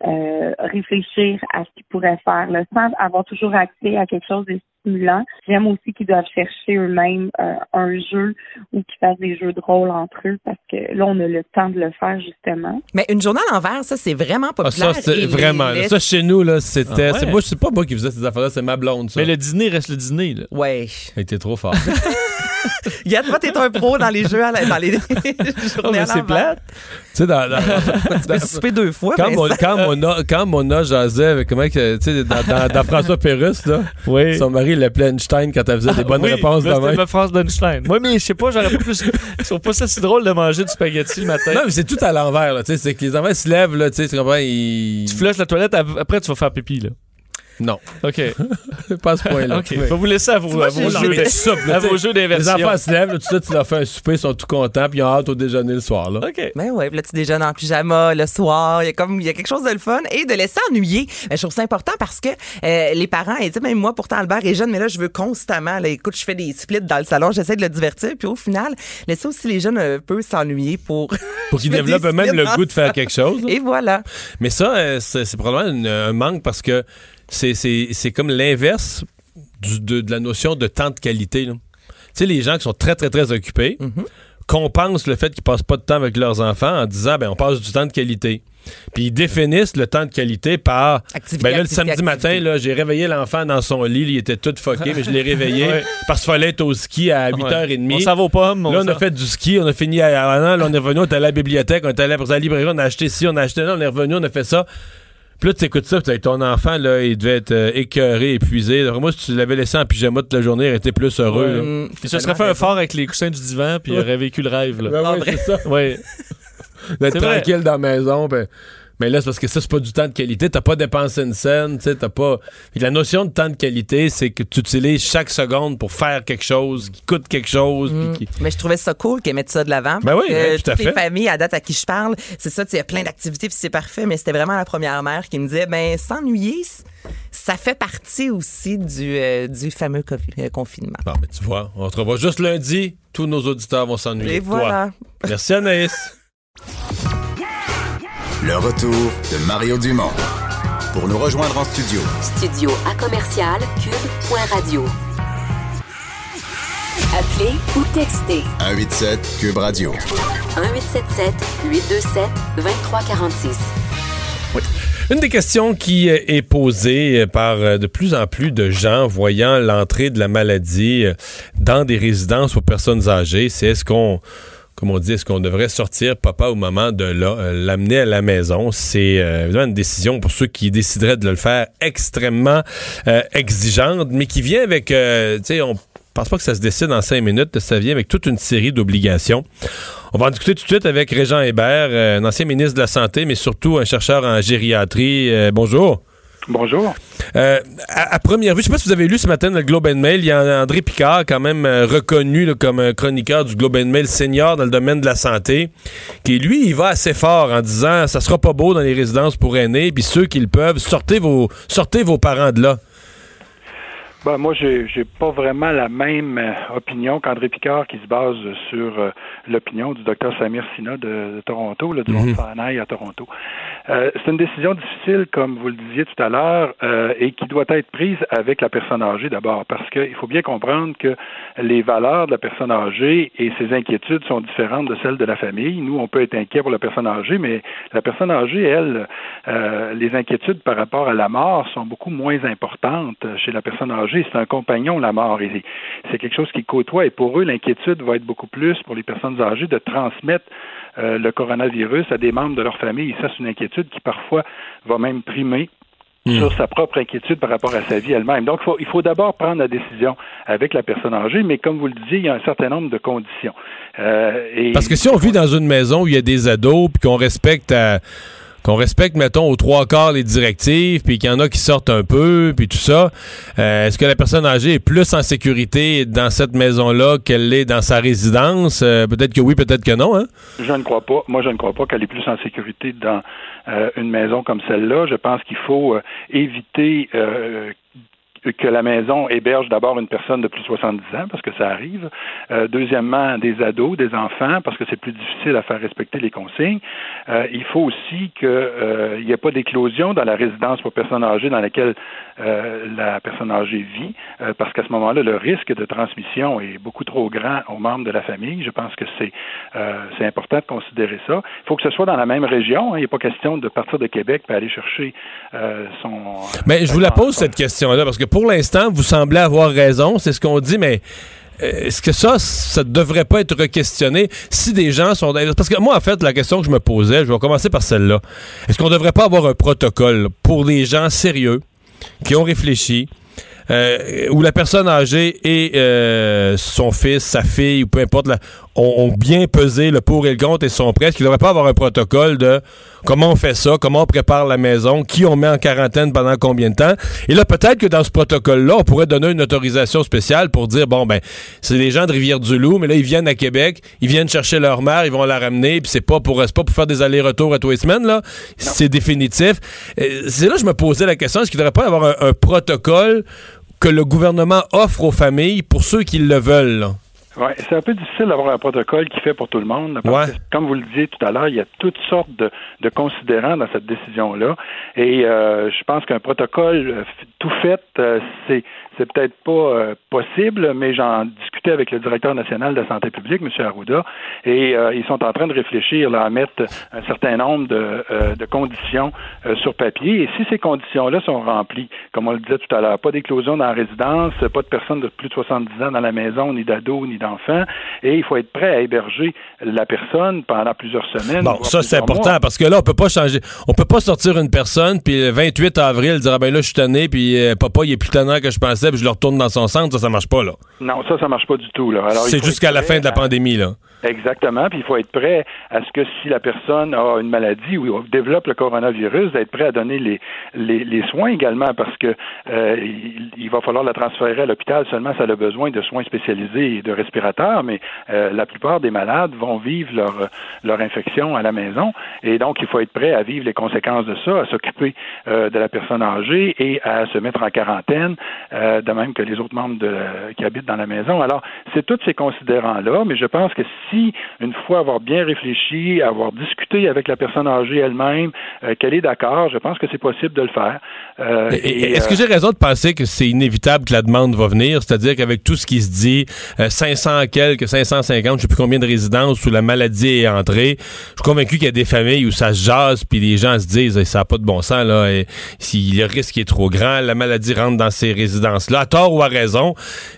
euh, réfléchir à ce qu'ils pourraient faire, là, sans avoir toujours accès à quelque chose de stimulant. J'aime aussi qu'ils doivent chercher eux-mêmes euh, un jeu ou qu'ils fassent des jeux de rôle entre eux parce que là, on a le temps de le faire justement.
Mais une journée à l'envers, ça, c'est vraiment
Ah,
populaire.
ça, c'est
les
vraiment. Ça, chez nous, là, c'était.
Ah ouais?
pas moi qui faisais ces affaires-là, c'est ma blonde, ça.
Mais le dîner reste le dîner. Là.
Ouais.
Elle était trop fort.
Regarde, toi, t'es un pro dans les jeux, à la- dans les
Oh,
journées
mais
à
c'est
l'envers.
plate.
tu sais, dans, dans-
Tu peux souper deux fois.
quand, mon,
ça-
quand, Mona, quand Mona jasait avec comment que, tu sais, dans, dans, dans François Pérusse, là,
Oui.
son mari l'appelait Einstein quand elle faisait des bonnes
Oui,
réponses
là, c'était ma phrase d'Einstein. Moi, mais je sais pas, j'aurais pas plus. Je trouve pas ça si drôle de manger du spaghetti le matin.
Non, mais c'est tout à l'envers, là, tu sais, c'est que les enfants se lèvent, là, tu sais, tu comprends, ils...
Tu flushes la toilette, après tu vas faire pipi, là.
Non,
OK.
pas à ce point-là.
OK. Je vais vous laisser à vos, à vos jeux à vos jeux
Les
d'inversion.
enfants se lèvent, là, tout ça, tu leur fais un souper, ils sont tout contents, puis ils ont hâte au déjeuner le soir, là.
OK.
Ben ouais, puis là, tu déjeunes en pyjama le soir. Il y a comme, il y a quelque chose de le fun et de laisser ennuyer. Ben, je trouve ça important parce que euh, les parents, ils disent, même moi, pourtant, Albert est jeune, mais là, je veux constamment, là, écoute, je fais des splits dans le salon, j'essaie de le divertir. Puis au final, laisser aussi les jeunes un peu s'ennuyer pour.
Pour qu'ils développent eux-mêmes
splits
le goût de faire quelque chose. là.
Et voilà.
Mais ça, euh, c'est probablement un manque parce que c'est- c'est c'est comme l'inverse de, de la notion de temps de qualité. Tu sais, les gens qui sont très, très, très occupés compensent le fait qu'ils passent pas de temps avec leurs enfants en disant, ben, on passe du temps de qualité. Puis ils définissent le temps de qualité par.
Activité,
ben là, le samedi
activité.
matin, là, j'ai réveillé l'enfant dans son lit. Il était tout foqué, mais je l'ai réveillé
Ouais.
parce qu'il fallait être au ski à 8h30.
On s'en va aux pommes.
Là, on a fait du ski, on a fini à à- là, on est revenu, on est allé à la bibliothèque, on est allé à la librairie, on a acheté ci, on a acheté là, on est revenu, on a fait ça. Puis là, tu écoutes ça, puis avec ton enfant, là, il devait être euh, écœuré, épuisé. Alors, moi, si tu l'avais laissé en pyjama toute la journée, il aurait été plus heureux. là.
Hum,
Il se serait fait un fort avec les coussins du divan, puis il aurait vécu le rêve. Là.
Ben ouais, c'est ça.
Ouais.
D'être
C'est vrai.
tranquille dans la maison. ben- mais là, c'est parce que ça, c'est pas du temps de qualité. T'as pas dépensé une scène, tu sais, t'as pas. La notion de temps de qualité, c'est que tu utilises chaque seconde pour faire quelque chose qui coûte quelque chose. qui-
Mais je trouvais ça cool qu'elle mette ça de l'avant.
Ben oui, ben, tout à
toutes les familles, à date à qui je parle, c'est ça, tu sais, il y a plein d'activités, puis c'est parfait, mais c'était vraiment la première mère qui me disait, ben, s'ennuyer, ça fait partie aussi du, euh, du fameux euh, confinement.
Bon, mais tu vois, on te revoit juste lundi. Tous nos auditeurs vont s'ennuyer.
Et
toi.
voilà.
Merci Anaïs.
Le retour de Mario Dumont. Pour nous rejoindre en studio,
Studio à commercial cube.radio. Appelez ou textez
187 Cube Radio.
1877 827 2346.
Une des questions qui est posée par de plus en plus de gens voyant l'entrée de la maladie dans des résidences pour personnes âgées, c'est est-ce qu'on, comme on dit, est-ce qu'on devrait sortir papa ou maman de euh, l'amener à la maison? C'est euh, évidemment une décision pour ceux qui décideraient de le faire extrêmement euh, exigeante, mais qui vient avec, tu sais, on pense pas que ça se décide en cinq minutes, ça vient avec toute une série d'obligations. On va en discuter tout de suite avec Régent Hébert, un ancien ministre de la Santé, mais surtout un chercheur en gériatrie. Bonjour.
Bonjour.
Euh, à, première vue, je sais pas si vous avez lu ce matin le Globe and Mail, il y a André Picard, quand même euh, reconnu comme un chroniqueur du Globe and Mail senior dans le domaine de la santé, qui lui, il va assez fort en disant ça sera pas beau dans les résidences pour aînés, puis ceux qui le peuvent, sortez vos, sortez vos parents de là.
Ben, moi, j'ai j'ai pas vraiment la même euh, opinion qu'André Picard qui se base sur euh, l'opinion du docteur Samir Sina de, de Toronto, là, du. Mont Sinaï à Toronto. Euh, c'est une décision difficile, comme vous le disiez tout à l'heure, euh, et qui doit être prise avec la personne âgée d'abord, parce qu'il faut bien comprendre que les valeurs de la personne âgée et ses inquiétudes sont différentes de celles de la famille. Nous, on peut être inquiet pour la personne âgée, mais la personne âgée, elle, euh, les inquiétudes par rapport à la mort sont beaucoup moins importantes chez la personne âgée. C'est un compagnon, la mort, c'est quelque chose qui côtoie, et pour eux, l'inquiétude va être beaucoup plus pour les personnes âgées de transmettre euh, le coronavirus à des membres de leur famille. Et ça, c'est une inquiétude qui parfois va même primer
Hmm.
sur sa propre inquiétude par rapport à sa vie elle-même. Donc, il faut, il faut d'abord prendre la décision avec la personne âgée, mais comme vous le disiez, il y a un certain nombre de conditions. Euh, et
Parce que si on vit dans une maison où il y a des ados, puis qu'on respecte à- qu'on respecte, mettons, aux trois quarts les directives, puis qu'il y en a qui sortent un peu, puis tout ça, euh, est-ce que la personne âgée est plus en sécurité dans cette maison-là qu'elle l'est dans sa résidence? Euh, peut-être que oui, peut-être que non, hein?
Je ne crois pas. Moi, je ne crois pas qu'elle est plus en sécurité dans euh, une maison comme celle-là. Je pense qu'il faut euh, éviter euh, que la maison héberge d'abord une personne de plus de 70 ans, parce que ça arrive. Euh, deuxièmement, des ados, des enfants, parce que c'est plus difficile à faire respecter les consignes. Euh, il faut aussi qu'il n'y ait pas d'éclosion dans la résidence pour personnes âgées dans laquelle euh, la personne âgée vit, euh, parce qu'à ce moment-là, le risque de transmission est beaucoup trop grand aux membres de la famille. Je pense que c'est euh, c'est important de considérer ça. Il faut que ce soit dans la même région. hein. Il n'est pas question de partir de Québec et aller chercher euh, son...
Mais je vous la pose cette question-là parce que pour l'instant, vous semblez avoir raison, c'est ce qu'on dit, mais euh, est-ce que ça, ça devrait pas être questionné si des gens sont... Parce que moi, en fait, la question que je me posais, je vais commencer par celle-là. Est-ce qu'on devrait pas avoir un protocole pour les gens sérieux qui ont réfléchi, euh, où la personne âgée et euh, son fils, sa fille, ou peu importe, la- ont, bien pesé le pour et le contre et sont prêts. Est-ce qu'il ne devrait pas avoir un protocole de comment on fait ça, comment on prépare la maison, qui on met en quarantaine pendant combien de temps. Et là, peut-être que dans ce protocole-là, on pourrait donner une autorisation spéciale pour dire, bon, ben, c'est des gens de Rivière-du-Loup, mais là, ils viennent à Québec, ils viennent chercher leur mère, ils vont la ramener, puis c'est pas pour, c'est pas pour faire des allers-retours à tous les semaines, là. C'est définitif. Euh, C'est là que je me posais la question, est-ce qu'il ne devrait pas y avoir un, un protocole que le gouvernement offre aux familles pour ceux qui le veulent, là?
Ouais, c'est un peu difficile d'avoir un protocole qui fait pour tout le monde. Parce que, comme vous le disiez tout à l'heure, il y a toutes sortes de, de considérants dans cette décision-là. Et euh, je pense qu'un protocole euh, tout fait, euh, c'est c'est peut-être pas euh, possible, mais j'en discutais avec le directeur national de la santé publique, M. Arruda, et euh, ils sont en train de réfléchir là, à mettre un certain nombre de, euh, de conditions sur papier. Et si ces conditions-là sont remplies, comme on le disait tout à l'heure, pas d'éclosion dans la résidence, pas de personnes de plus de 70 ans dans la maison, ni d'ados, ni d'enfants, et il faut être prêt à héberger la personne pendant plusieurs semaines.
Bon, ça c'est important
mois.
parce que là on peut pas changer, on peut pas sortir une personne puis le 28 avril dire ah ben là je suis tanné puis papa il est plus tannant que je pensais je le retourne dans son centre, ça ça marche pas là.
Non, ça, ça marche pas du tout. Là.
C'est jusqu'à la fin de la pandémie là.
Exactement. Puis il faut être prêt à ce que si la personne a une maladie ou développe le coronavirus, d'être prêt à donner les, soins également parce que euh, il, va falloir la transférer à l'hôpital seulement si elle a besoin de soins spécialisés et de respirateurs, mais euh, la plupart des malades vont vivre leur, infection à la maison et donc il faut être prêt à vivre les conséquences de ça, à s'occuper euh, de la personne âgée et à se mettre en quarantaine, de même que les autres membres de, qui habitent dans la maison. Alors, c'est tous ces considérants-là, mais je pense que si, une fois avoir bien réfléchi, avoir discuté avec la personne âgée elle-même, euh, qu'elle est d'accord, je pense que c'est possible de le faire. Euh,
Est-ce
euh,
que j'ai raison de penser que c'est inévitable que la demande va venir, c'est-à-dire qu'avec tout ce qui se dit, euh, 500 quelques, 550, je sais plus combien de résidences où la maladie est entrée, je suis convaincu qu'il y a des familles où ça se jase puis les gens se disent ça n'a pas de bon sens là, et, si le risque est trop grand, la maladie rentre dans ces résidences-là, à tort ou à raison,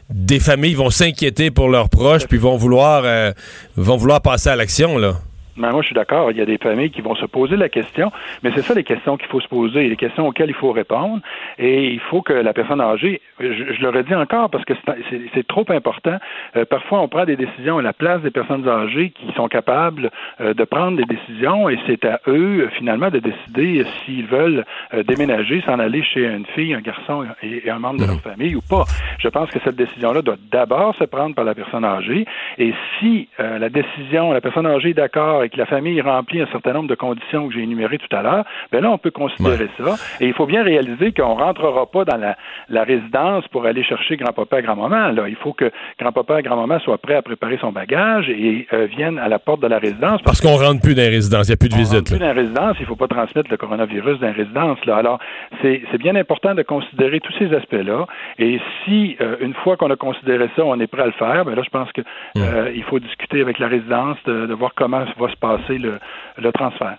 des familles vont s'inquiéter pour leurs proches puis vont vouloir euh, vont vouloir passer à l'action là.
Ben, moi, je suis d'accord. Il y a des familles qui vont se poser la question, mais c'est ça les questions qu'il faut se poser, les questions auxquelles il faut répondre. Et il faut que la personne âgée, je, je le redis encore parce que c'est- trop important. Euh, parfois, on prend des décisions à la place des personnes âgées qui sont capables euh, de prendre des décisions et c'est à eux, euh, finalement, de décider s'ils veulent euh, déménager, s'en aller chez une fille, un garçon et, et un membre de leur famille ou pas. Je pense que cette décision-là doit d'abord se prendre par la personne âgée et si la décision, la personne âgée est d'accord et et que la famille remplit un certain nombre de conditions que j'ai énumérées tout à l'heure, ben là, on peut considérer ça. Et il faut bien réaliser qu'on rentrera pas dans la, la résidence pour aller chercher grand-papa et grand-maman. Là, il faut que grand-papa et grand-maman soient prêts à préparer son bagage et euh, viennent à la porte de la résidence.
Parce qu'on rentre plus dans les résidences, il n'y a plus de
On
visite.
rentre plus dans la résidence, il ne faut pas transmettre le coronavirus dans la résidence. Là. Alors, c'est c'est bien important de considérer tous ces aspects-là. Et si, euh, une fois qu'on a considéré ça, on est prêt à le faire, ben là, je pense que euh, il faut discuter avec la résidence de, de voir comment va se passer le, le transfert.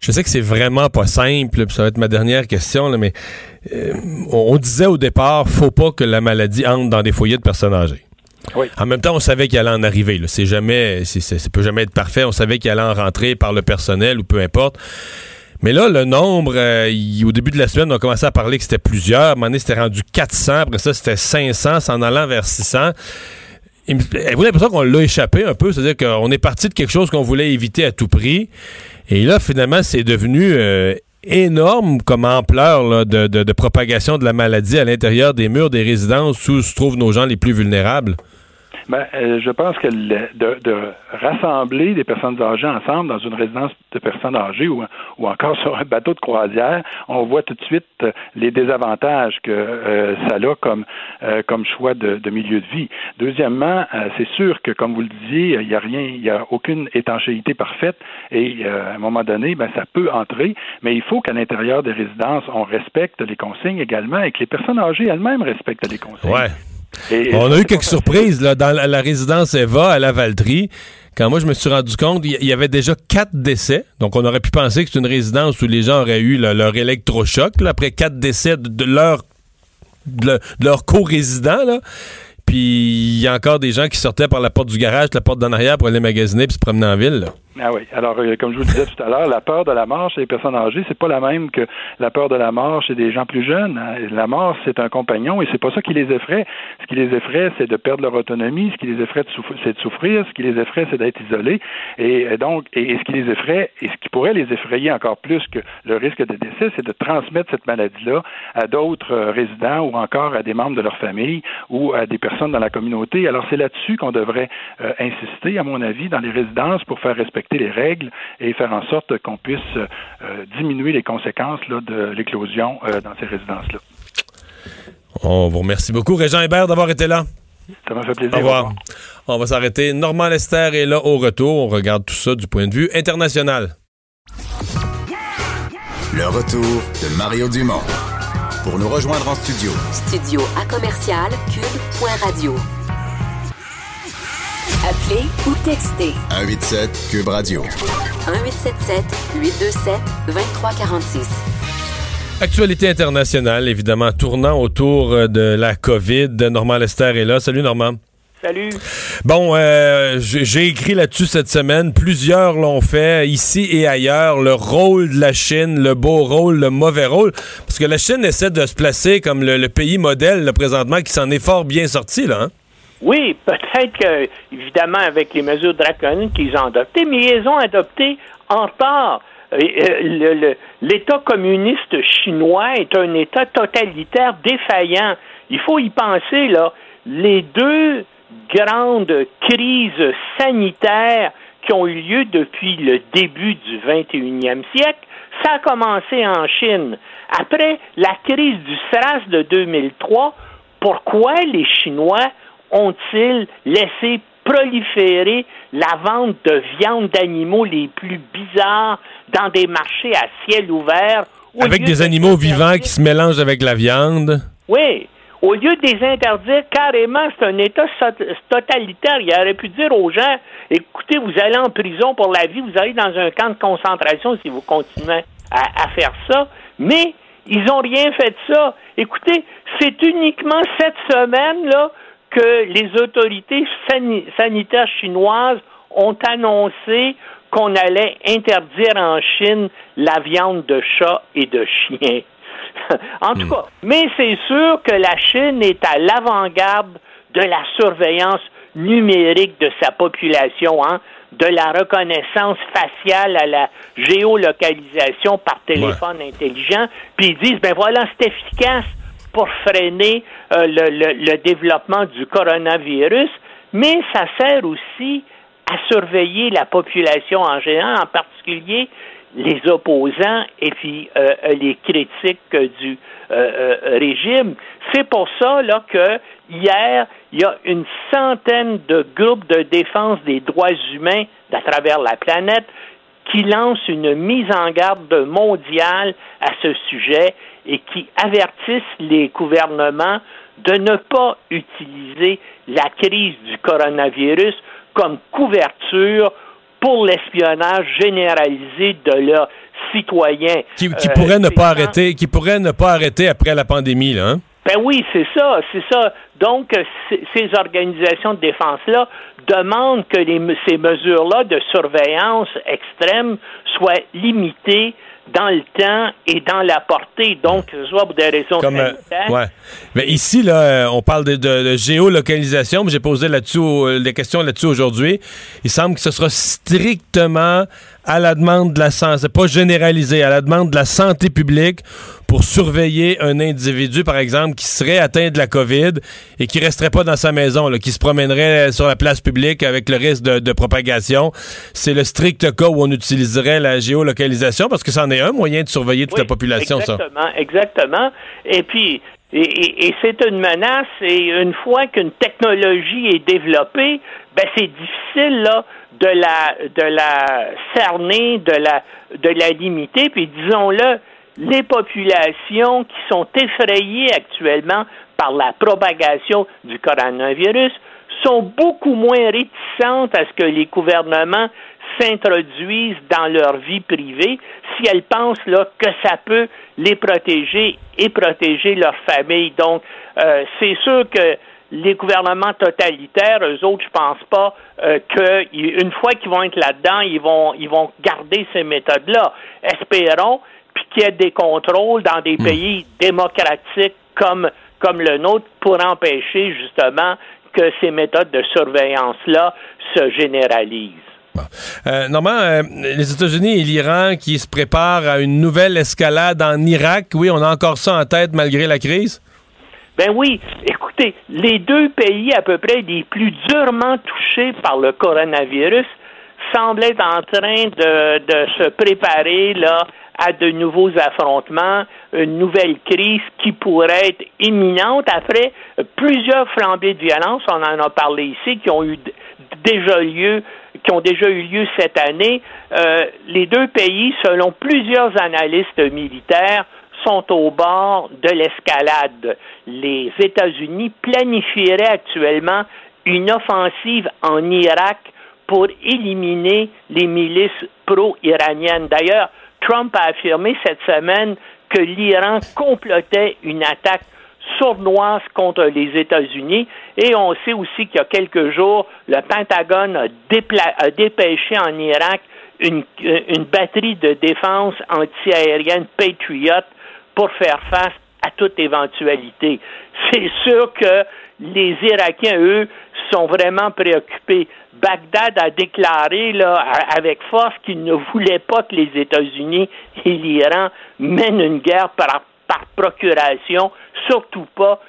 Je sais que c'est vraiment pas simple, puis ça va être ma dernière question, là, mais euh, on, on disait au départ, faut pas que la maladie entre dans des foyers de personnes âgées.
Oui.
En même temps, on savait qu'il allait en arriver. là. C'est jamais, c'est- c'est- ça peut jamais être parfait. On savait qu'il allait en rentrer par le personnel ou peu importe. Mais là, le nombre, euh, il- au début de la semaine, on a commencé à parler que c'était plusieurs. À un moment donné, c'était rendu 400. Après ça, c'était 500, s'en allant vers 600. Avez-vous l'impression qu'on l'a échappé un peu? C'est-à-dire qu'on est parti de quelque chose qu'on voulait éviter à tout prix. Et là, finalement, c'est devenu euh, énorme comme ampleur de propagation de la maladie à l'intérieur des murs des résidences où se trouvent nos gens les plus vulnérables.
Ben, euh, je pense que le- de, de rassembler des personnes âgées ensemble dans une résidence de personnes âgées ou, ou encore sur un bateau de croisière, on voit tout de suite euh, les désavantages que euh, ça a comme, euh, comme choix de, de milieu de vie. Deuxièmement, euh, c'est sûr que, comme vous le disiez, il n'y a rien, il n'y a aucune étanchéité parfaite et euh, à un moment donné, ben, ça peut entrer, mais il faut qu'à l'intérieur des résidences, on respecte les consignes également et que les personnes âgées elles-mêmes respectent les consignes.
Ouais.
Et-
On a eu quelques surprises là, dans la, la résidence Eva à la Valtrie. Quand moi, je me suis rendu compte, il y, avait déjà quatre décès. Donc, on aurait pu penser que c'est une résidence où les gens auraient eu là, leur électrochoc là, après quatre décès de, de leur, de, leur- de leur co-résident. Puis, il y a encore des gens qui sortaient par la porte du garage, la porte d'en arrière pour aller magasiner puis se promener en ville.
Ah oui. Alors, euh, comme je vous le disais tout à l'heure, la peur de la mort chez les personnes âgées, c'est pas la même que la peur de la mort chez des gens plus jeunes. hein. La mort, c'est un compagnon et c'est pas ça qui les effraie. Ce qui les effraie, c'est de perdre leur autonomie. Ce qui les effraie, c'est de souffrir. Ce qui les effraie, c'est d'être isolés. Et euh, donc, et, et ce qui les effraie, et ce qui pourrait les effrayer encore plus que le risque de décès, c'est de transmettre cette maladie-là à d'autres euh, résidents ou encore à des membres de leur famille ou à des personnes dans la communauté. Alors, c'est là-dessus qu'on devrait euh, insister, à mon avis, dans les résidences pour faire respecter les règles et faire en sorte qu'on puisse euh, diminuer les conséquences là, de l'éclosion euh, dans ces résidences-là.
On vous remercie beaucoup, Régent Hébert, d'avoir été là.
Ça m'a fait plaisir.
Au revoir. On va s'arrêter. Normand Lester est là au retour. On regarde tout ça du point de vue international.
Le retour de Mario Dumont. Pour nous rejoindre en studio,
Studio à commercial cube.radio. Appelez ou textez
187 Cube Radio.
1877 827 2346.
Actualité internationale, évidemment, tournant autour euh, de la COVID. Normand Lester est là. Salut, Normand.
Salut.
Bon, euh, j'ai j'ai écrit là-dessus cette semaine. Plusieurs l'ont fait, ici et ailleurs. Le rôle de la Chine, le beau rôle, le mauvais rôle. Parce que la Chine essaie de se placer comme le, le pays modèle, là, présentement, qui s'en est fort bien sorti, là. hein?
Oui, peut-être que, évidemment, avec les mesures draconiennes qu'ils ont adoptées, mais ils ont adoptées en retard. Et, euh, L'État communiste chinois est un État totalitaire défaillant. Il faut y penser, là. Les deux grandes crises sanitaires qui ont eu lieu depuis le début du 21e siècle, ça a commencé en Chine. Après la crise du SRAS de 2003, pourquoi les Chinois ont-ils laissé proliférer la vente de viande d'animaux les plus bizarres dans des marchés à ciel ouvert?
Avec des
de
animaux vivants qui se mélangent avec la viande?
Oui. Au lieu de les interdire carrément, c'est un État totalitaire. Il aurait pu dire aux gens, écoutez, vous allez en prison pour la vie, vous allez dans un camp de concentration si vous continuez à, à faire ça. Mais ils n'ont rien fait de ça. Écoutez, c'est uniquement cette semaine-là que les autorités sani- sanitaires chinoises ont annoncé qu'on allait interdire en Chine la viande de chat et de chien. en tout cas, mais c'est sûr que la Chine est à l'avant-garde de la surveillance numérique de sa population, hein, de la reconnaissance faciale à la géolocalisation par téléphone intelligent. Puis ils disent, ben voilà, c'est efficace pour freiner euh, le, le- le développement du coronavirus, mais ça sert aussi à surveiller la population en général, en particulier les opposants et puis euh, les critiques du euh, euh, régime. C'est pour ça là que hier il y a une centaine de groupes de défense des droits humains à travers la planète qui lancent une mise en garde mondiale à ce sujet et qui avertissent les gouvernements de ne pas utiliser la crise du coronavirus comme couverture pour l'espionnage généralisé de leurs citoyens.
Qui, qui
Euh,
pourrait ne pas arrêter, qui pourrait ne pas arrêter après la pandémie, là. hein?
Ben oui, c'est ça, c'est ça. Donc, euh, ces organisations de défense-là demandent que les, ces mesures-là de surveillance extrême soient limitées dans le temps et dans la portée, donc que ce soit pour des raisons
Comme, euh,
sanitaires.
ouais. Mais ici, là, euh, on parle de, de- de géolocalisation. mais J'ai posé là-dessus euh, des questions là-dessus aujourd'hui. Il semble que ce sera strictement à la demande de la santé, pas généralisé, à la demande de la santé publique pour surveiller un individu, par exemple, qui serait atteint de la COVID et qui resterait pas dans sa maison, là, qui se promènerait sur la place publique avec le risque de, de propagation. C'est le strict cas où on utiliserait la géolocalisation parce que c'en est un moyen de surveiller toute la population, ça.
Exactement, exactement. Et puis, et, et- et c'est une menace, et une fois qu'une technologie est développée, ben c'est difficile là de la de la cerner, de la de la limiter. Puis disons-le, les populations qui sont effrayées actuellement par la propagation du coronavirus sont beaucoup moins réticentes à ce que les gouvernements s'introduisent dans leur vie privée si elles pensent là que ça peut les protéger et protéger leur famille. Donc, euh, c'est sûr que les gouvernements totalitaires, eux autres, je pense pas euh, que y- une fois qu'ils vont être là-dedans, ils vont ils vont garder ces méthodes-là. Espérons puis qu'il y ait des contrôles dans des pays démocratiques comme comme le nôtre pour empêcher justement que ces méthodes de surveillance-là se généralisent.
Euh, euh, les États-Unis et l'Iran qui se préparent à une nouvelle escalade en Irak, oui, on a encore ça en tête malgré la crise?
Ben oui, écoutez, les deux pays à peu près les plus durement touchés par le coronavirus semblent être en train de, de se préparer là à de nouveaux affrontements, une nouvelle crise qui pourrait être imminente après plusieurs flambées de violence, on en a parlé ici, qui ont eu déjà lieu, qui ont déjà eu lieu cette année. Euh, les deux pays, selon plusieurs analystes militaires, sont au bord de l'escalade. Les États-Unis planifieraient actuellement une offensive en Irak pour éliminer les milices pro-iraniennes. D'ailleurs, Trump a affirmé cette semaine que l'Iran complotait une attaque sournoise contre les États-Unis. Et on sait aussi qu'il y a quelques jours, le Pentagone a, dépêché en Irak une, une batterie de défense antiaérienne Patriot pour faire face à toute éventualité. C'est sûr que les Irakiens, eux, sont vraiment préoccupés. Bagdad a déclaré là, avec force qu'il ne voulait pas que les États-Unis et l'Iran mènent une guerre par, par procuration, surtout pas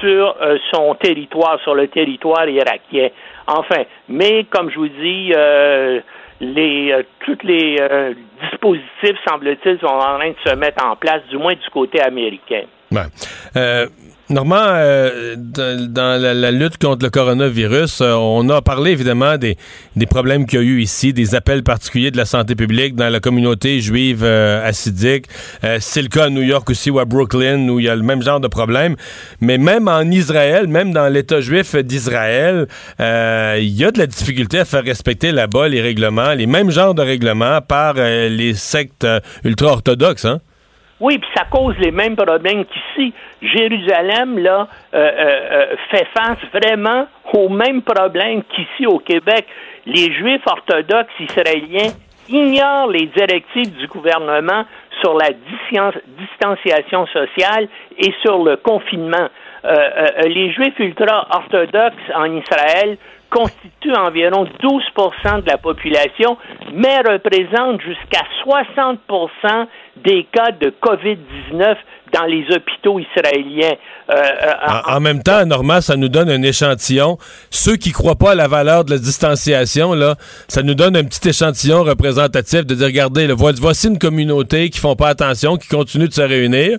sur euh, son territoire, sur le territoire irakien. Enfin, mais comme je vous dis, euh, les euh, tous les euh, dispositifs, semble-t-il, sont en train de se mettre en place, du moins du côté américain.
Normand, euh, dans, la, lutte contre le coronavirus, euh, on a parlé évidemment des, des problèmes qu'il y a eu ici, des appels particuliers de la santé publique dans la communauté juive euh, assidique. Euh, c'est le cas à New York aussi ou à Brooklyn où il y a le même genre de problème. Mais même en Israël, même dans l'État juif d'Israël, euh, il y a de la difficulté à faire respecter là-bas les règlements, les mêmes genres de règlements par les sectes ultra-orthodoxes. Hein?
Oui, puis ça cause les mêmes problèmes qu'ici. Jérusalem, là, euh, euh, euh, fait face vraiment aux mêmes problèmes qu'ici au Québec. Les Juifs orthodoxes israéliens ignorent les directives du gouvernement sur la distan- distanciation sociale et sur le confinement. Les Juifs ultra-orthodoxes en Israël constituent environ 12% de la population, mais représentent jusqu'à 60 des cas de COVID-19 dans les hôpitaux israéliens. Euh, euh,
En, en même temps, Normand, ça nous donne un échantillon. Ceux qui croient pas à la valeur de la distanciation, là, ça nous donne un petit échantillon représentatif de dire, regardez, là, voici une communauté qui font pas attention, qui continue de se réunir,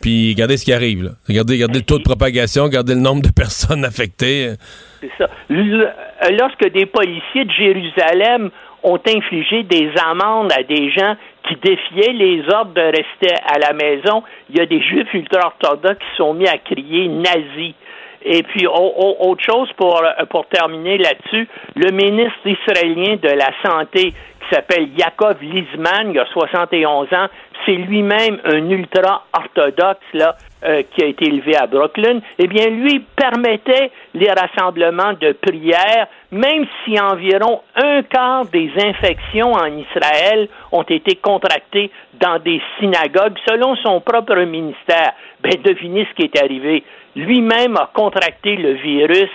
puis regardez ce qui arrive. Là. Regardez, regardez le taux de propagation, regardez le nombre de personnes affectées.
C'est ça. Lorsque des policiers de Jérusalem ont infligé des amendes à des gens qui défiaient les ordres de rester à la maison, il y a des juifs ultra-orthodoxes qui sont mis à crier nazi. Et puis, au- au- autre chose pour, euh, pour terminer là-dessus, le ministre israélien de la Santé, qui s'appelle Yaakov Lizman, il a 71 ans, c'est lui-même un ultra-orthodoxe, là, euh, qui a été élevé à Brooklyn, eh bien, lui permettait les rassemblements de prières, même si environ un quart des infections en Israël ont été contractées dans des synagogues, selon son propre ministère. Ben, devinez ce qui est arrivé. Lui-même a contracté le virus.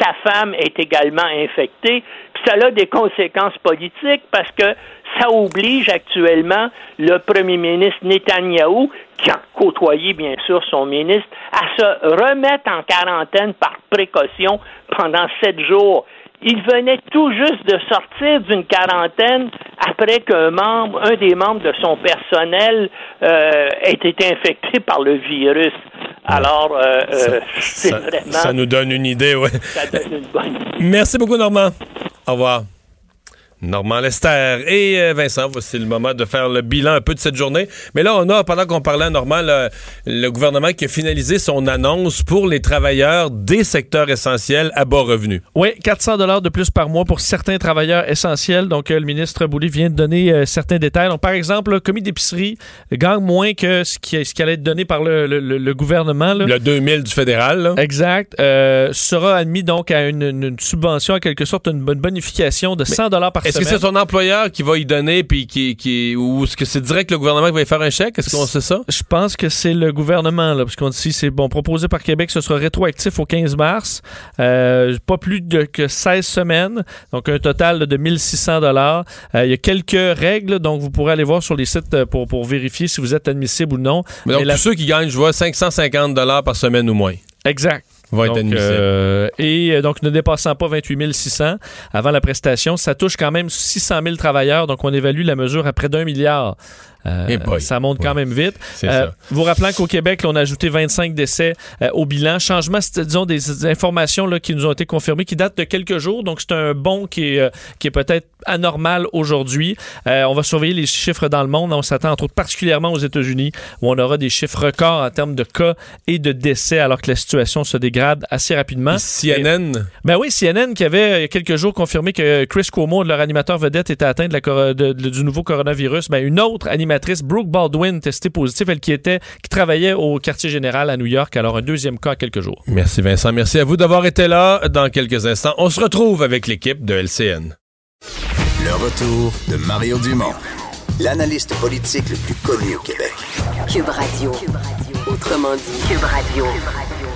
Sa femme est également infectée. Puis ça a des conséquences politiques parce que ça oblige actuellement le premier ministre Netanyahou, qui a côtoyé bien sûr son ministre, à se remettre en quarantaine par précaution pendant sept jours. Il venait tout juste de sortir d'une quarantaine après qu'un membre, un des membres de son personnel euh, ait été infecté par le virus. Alors, euh, euh, c'est
Ça,
vraiment...
ça nous donne une idée, ouais.
ça donne une bonne
Merci beaucoup, Normand. Au revoir. Normand Lester et euh, Vincent, voici le moment de faire le bilan un peu de cette journée. Mais là, on a, pendant qu'on parlait à Normand, le, le gouvernement qui a finalisé son annonce pour les travailleurs des secteurs essentiels à bas revenus.
Oui, 400 dollars de plus par mois pour certains travailleurs essentiels. Donc, euh, le ministre Boulay vient de donner euh, certains détails. Donc, par exemple, le commis d'épicerie gagne moins que ce qui, ce qui allait être donné par le, le- le- le gouvernement. là.
Le 2000 du fédéral, là.
Exact. Euh, sera admis donc à une, une- une subvention, en quelque sorte, une bonification de 100 dollars par
Est-ce que c'est son employeur qui va y donner, puis qui, qui, ou est-ce que c'est direct le gouvernement qui va y faire un chèque? Est-ce qu'on sait ça?
Je pense que c'est le gouvernement, là, parce qu'on dit c'est bon, proposé par Québec, ce sera rétroactif au 15 mars, Euh, pas plus de que 16 semaines, donc un total de 1600 dollars. Euh, il y a quelques règles, donc vous pourrez aller voir sur les sites euh, pour, pour vérifier si vous êtes admissible ou non.
Mais donc,
Mais la-
tous ceux qui gagnent, je vois, 550 dollars par semaine ou moins
Exact. Donc, euh, et euh, donc, ne dépassant pas 28 600 avant la prestation, ça touche quand même 600 000 travailleurs. Donc, on évalue la mesure à près d'un milliard. Euh,
Eh
ça monte quand même vite. Euh,
ça.
vous rappelant qu'au Québec, là, on a ajouté 25 décès euh, au bilan. Changement, disons, des, informations là, qui nous ont été confirmées, qui datent de quelques jours. Donc, c'est un bond qui est, qui est peut-être anormal aujourd'hui. On va surveiller les chiffres dans le monde. On s'attend, entre autres, particulièrement aux États-Unis, où on aura des chiffres records en termes de cas et de décès, alors que la situation se dégrade assez rapidement.
CNN.
Ben oui, CNN qui avait il y a quelques jours confirmé que Chris Cuomo, leur animateur vedette, était atteint de la coro- de- de- du nouveau coronavirus. Ben, une autre animatrice, Brooke Baldwin, testée positive, elle qui était qui travaillait au quartier général à New York. Alors un deuxième cas à quelques jours.
Merci Vincent, merci à vous d'avoir été là. Dans quelques instants, on se retrouve avec l'équipe de LCN.
Le retour de Mario Dumont, l'analyste politique le plus connu au Québec.
Cube Radio. Autrement dit, Cube Radio. Cube Radio.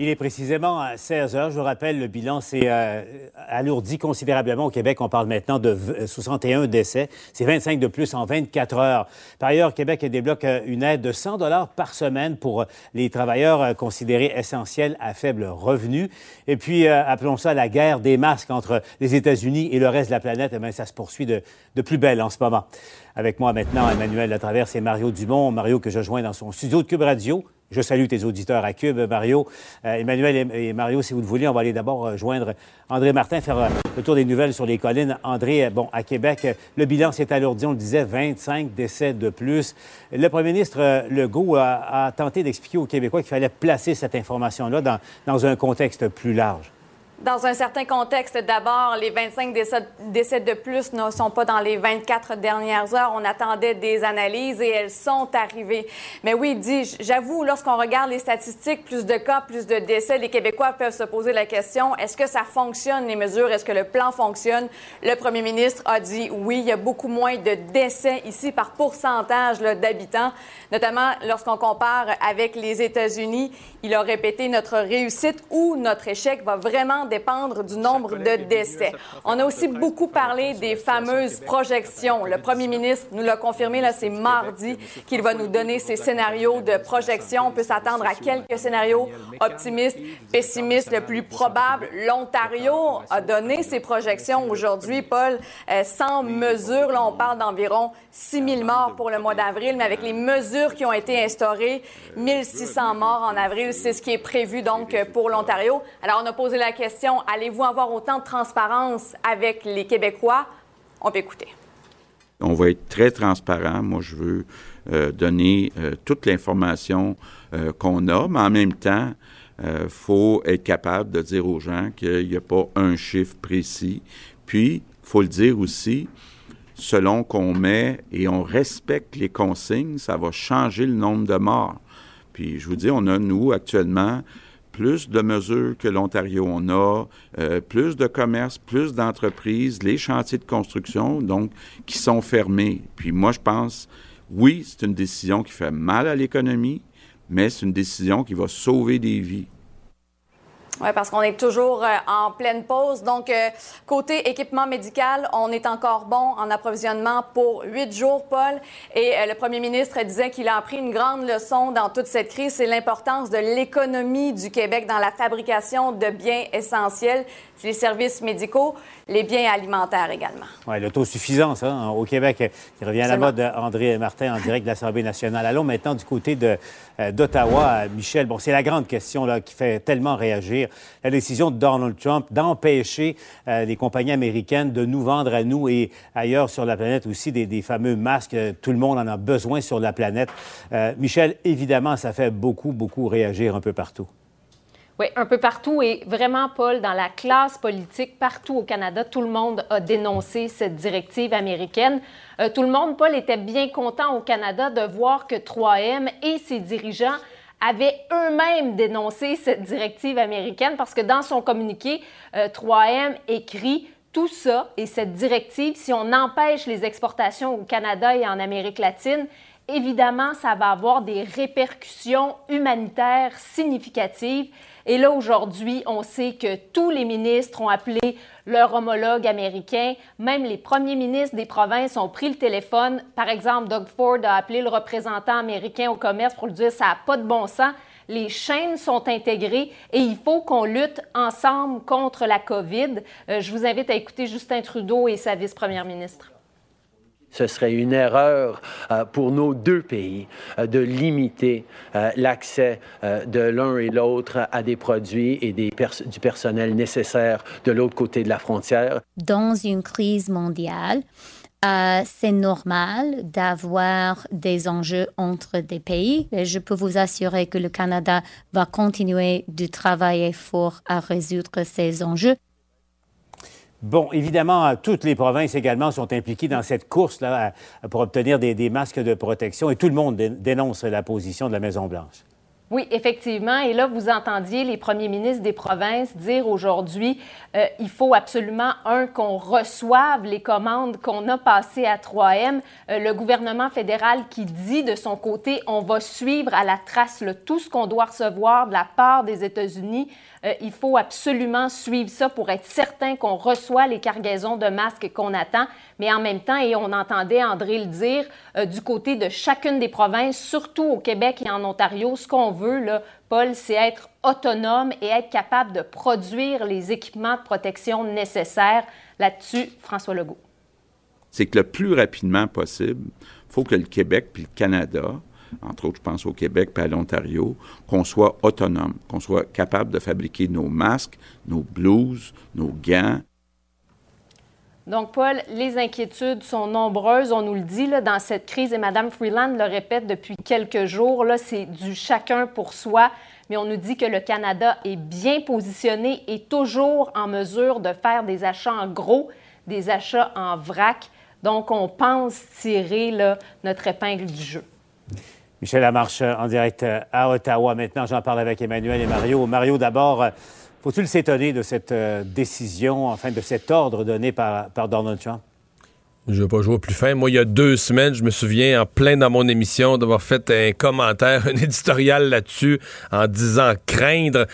Il est précisément à 16 heures. Je vous rappelle, le bilan s'est euh, alourdi considérablement au Québec. On parle maintenant de v- 61 décès. C'est 25 de plus en 24 heures. Par ailleurs, Québec débloque euh, une aide de 100 dollars par semaine pour euh, les travailleurs euh, considérés essentiels à faible revenu. Et puis, euh, appelons ça la guerre des masques entre les États-Unis et le reste de la planète. Eh bien, ça se poursuit de, de plus belle en ce moment. Avec moi maintenant, Emmanuel Latraverse et Mario Dumont. Mario que je joins dans son studio de Cube Radio. Je salue tes auditeurs à Cube, Mario. Euh, Emmanuel et, Mario, si vous le voulez, on va aller d'abord euh, joindre André Martin, faire euh, le tour des nouvelles sur les collines. André, bon, à Québec, le bilan s'est alourdi, on le disait, 25 décès de plus. Le premier ministre Legault a, tenté d'expliquer aux Québécois qu'il fallait placer cette information-là dans un contexte plus large.
Dans un certain contexte, d'abord, les 25 décès, de plus ne sont pas dans les 24 dernières heures. On attendait des analyses et elles sont arrivées. Mais oui, dit, j'avoue, lorsqu'on regarde les statistiques, plus de cas, plus de décès, les Québécois peuvent se poser la question, est-ce que ça fonctionne, les mesures? Est-ce que le plan fonctionne? Le premier ministre a dit oui, il y a beaucoup moins de décès ici par pourcentage d'habitants, notamment lorsqu'on compare avec les États-Unis. Il a répété notre réussite ou notre échec va vraiment dépendre du nombre de décès. On a aussi beaucoup parlé des fameuses projections. Le premier ministre nous l'a confirmé, là, c'est mardi qu'il va nous donner ses scénarios de projection. On peut s'attendre à quelques scénarios optimistes, pessimistes. Le plus probable, l'Ontario a donné ses projections aujourd'hui, Paul, euh, sans mesure. Là, on parle d'environ 6 000 morts pour le mois d'avril, mais avec les mesures qui ont été instaurées, 1 600 morts en avril, c'est ce qui est prévu donc pour l'Ontario. Alors, on a posé la question allez-vous avoir autant de transparence avec les Québécois? On peut écouter.
On va être très transparent. Moi, je veux euh, donner euh, toute l'information euh, qu'on a, mais en même temps, il faut être capable de dire aux gens qu'il n'y a pas un chiffre précis. Puis, il faut le dire aussi, selon qu'on met et on respecte les consignes, ça va changer le nombre de morts. Puis, je vous dis, on a, nous, actuellement, plus de mesures que l'Ontario on a, euh, plus de commerces, plus d'entreprises, les chantiers de construction, donc, qui sont fermés. Puis moi, je pense, oui, c'est une décision qui fait mal à l'économie, mais c'est une décision qui va sauver des vies.
Oui, parce qu'on est toujours euh, en pleine pause. Donc, euh, côté équipement médical, on est encore bon en approvisionnement pour huit jours, Paul. Et euh, le premier ministre disait qu'il a appris une grande leçon dans toute cette crise, c'est l'importance de l'économie du Québec dans la fabrication de biens essentiels, les services médicaux, les biens alimentaires également.
Oui, l'autosuffisance hein, au Québec, qui revient à la mode André Martin en direct de l'Assemblée nationale. Allons maintenant du côté d'Ottawa. Michel, bon, c'est la grande question là, qui fait tellement réagir la décision de Donald Trump d'empêcher euh, les compagnies américaines de nous vendre à nous et ailleurs sur la planète aussi des, fameux masques. Tout le monde en a besoin sur la planète. Euh, Michel, évidemment, ça fait beaucoup, beaucoup réagir un peu partout.
Oui, un peu partout et vraiment, Paul, dans la classe politique, partout au Canada, tout le monde a dénoncé cette directive américaine. Euh, tout le monde, Paul, était bien content au Canada de voir que 3M et ses dirigeants avaient eux-mêmes dénoncé cette directive américaine parce que dans son communiqué, 3M euh, écrit tout ça et cette directive, si on empêche les exportations au Canada et en Amérique latine, évidemment, ça va avoir des répercussions humanitaires significatives. Et là, aujourd'hui, on sait que tous les ministres ont appelé leur homologue américain. Même les premiers ministres des provinces ont pris le téléphone. Par exemple, Doug Ford a appelé le représentant américain au commerce pour lui dire ça n'a pas de bon sens. Les chaînes sont intégrées et il faut qu'on lutte ensemble contre la COVID. Euh, je vous invite à écouter Justin Trudeau et sa vice-première ministre.
Ce serait une erreur euh, pour nos deux pays euh, de limiter euh, l'accès de l'un et l'autre à des produits et du personnel nécessaire de l'autre côté de la frontière.
Dans une crise mondiale, c'est normal d'avoir des enjeux entre des pays. Et je peux vous assurer que le Canada va continuer de travailler fort à résoudre ces enjeux.
Bon, évidemment, toutes les provinces également sont impliquées dans cette course-là pour obtenir des, masques de protection et tout le monde dénonce la position de la Maison-Blanche.
Oui, effectivement. Et là, vous entendiez les premiers ministres des provinces dire aujourd'hui, euh, il faut absolument, un, qu'on reçoive les commandes qu'on a passées à 3M. Euh, le gouvernement fédéral qui dit de son côté, on va suivre à la trace tout ce qu'on doit recevoir de la part des États-Unis. Euh, il faut absolument suivre ça pour être certain qu'on reçoit les cargaisons de masques qu'on attend. Mais en même temps, et on entendait André le dire, euh, du côté de chacune des provinces, surtout au Québec et en Ontario, ce qu'on veut, Paul, c'est être autonome et être capable de produire les équipements de protection nécessaires. Là-dessus, François Legault.
C'est que le plus rapidement possible, il faut que le Québec puis le Canada entre autres, je pense au Québec et à l'Ontario, qu'on soit autonome, qu'on soit capable de fabriquer nos masques, nos blouses, nos gants.
Donc, Paul, les inquiétudes sont nombreuses, on nous le dit, là, dans cette crise, et Mme Freeland le répète depuis quelques jours, là, c'est du chacun pour soi, mais on nous dit que le Canada est bien positionné et toujours en mesure de faire des achats en gros, des achats en vrac. Donc, on pense tirer là, notre épingle du jeu.
Michel Lamarche en direct à Ottawa. Maintenant, j'en parle avec Emmanuel et Mario. Mario, d'abord, faut-il s'étonner de cette euh, décision, enfin de cet ordre donné par Donald Trump?
Je vais pas jouer plus fin. Moi, il y a deux semaines, je me souviens, en plein dans mon émission, d'avoir fait un commentaire, un éditorial là-dessus, en disant craindre.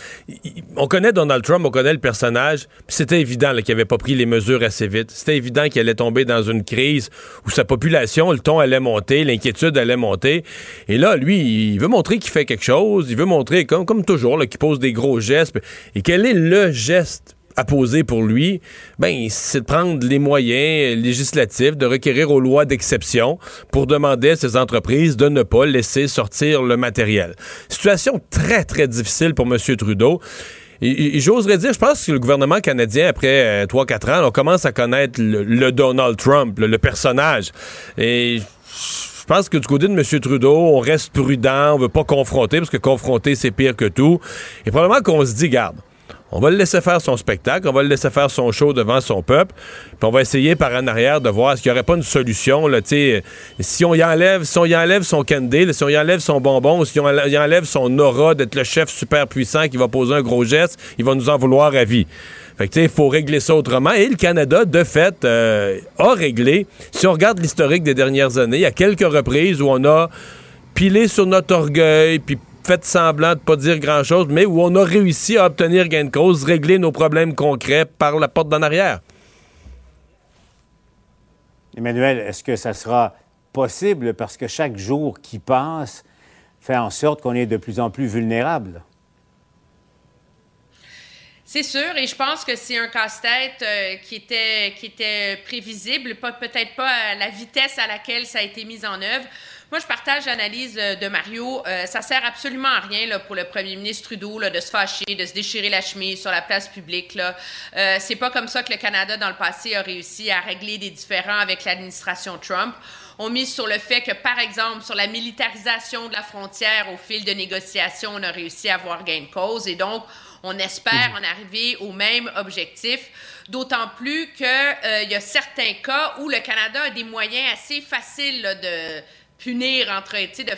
On connaît Donald Trump, on connaît le personnage, c'était évident qu'il n'avait pas pris les mesures assez vite. C'était évident qu'il allait tomber dans une crise où sa population, le ton allait monter, l'inquiétude allait monter. Et là, lui, il veut montrer qu'il fait quelque chose, il veut montrer, comme, comme toujours, qu'il pose des gros gestes. Et quel est le geste à poser pour lui, ben, c'est de prendre les moyens législatifs, de requérir aux lois d'exception pour demander à ces entreprises de ne pas laisser sortir le matériel. Situation très, très difficile pour M. Trudeau. J'oserais dire, je pense que le gouvernement canadien, après 3-4 ans, on commence à connaître le, Donald Trump, le, le personnage. Et je pense que du côté de M. Trudeau, on reste prudent, on veut pas confronter, parce que confronter, c'est pire que tout. Et probablement qu'on se dit, garde, on va le laisser faire son spectacle, on va le laisser faire son show devant son peuple, puis on va essayer par en arrière de voir s'il n'y aurait pas une solution. Là, si on y enlève, si on y enlève son candy, si on y enlève son bonbon, si on y enlève son aura d'être le chef super puissant qui va poser un gros geste, il va nous en vouloir à vie. Fait que, il faut régler ça autrement. Et le Canada, de fait, euh, a réglé. Si on regarde l'historique des dernières années, il y a quelques reprises où on a pilé sur notre orgueil, puis fait semblant de pas dire grand-chose, mais où on a réussi à obtenir gain de cause, régler nos problèmes concrets par la porte d'en arrière.
Emmanuel, est-ce que ça sera possible? Parce que chaque jour qui passe fait en sorte qu'on est de plus en plus vulnérable?
C'est sûr, et je pense que c'est un casse-tête euh, qui, était, qui était prévisible, peut-être pas à la vitesse à laquelle ça a été mis en œuvre. Moi, je partage l'analyse euh, de Mario. Euh, ça sert absolument à rien là, pour le premier ministre Trudeau là, de se fâcher, de se déchirer la chemise sur la place publique. Là. Euh, c'est pas comme ça que le Canada, dans le passé, a réussi à régler des différends avec l'administration Trump. On mise sur le fait que, par exemple, sur la militarisation de la frontière au fil de négociations, on a réussi à avoir gain de cause. Et donc, on espère en arriver au même objectif, d'autant plus qu'il il y a certains cas où le Canada a des moyens assez faciles de punir, entre, de,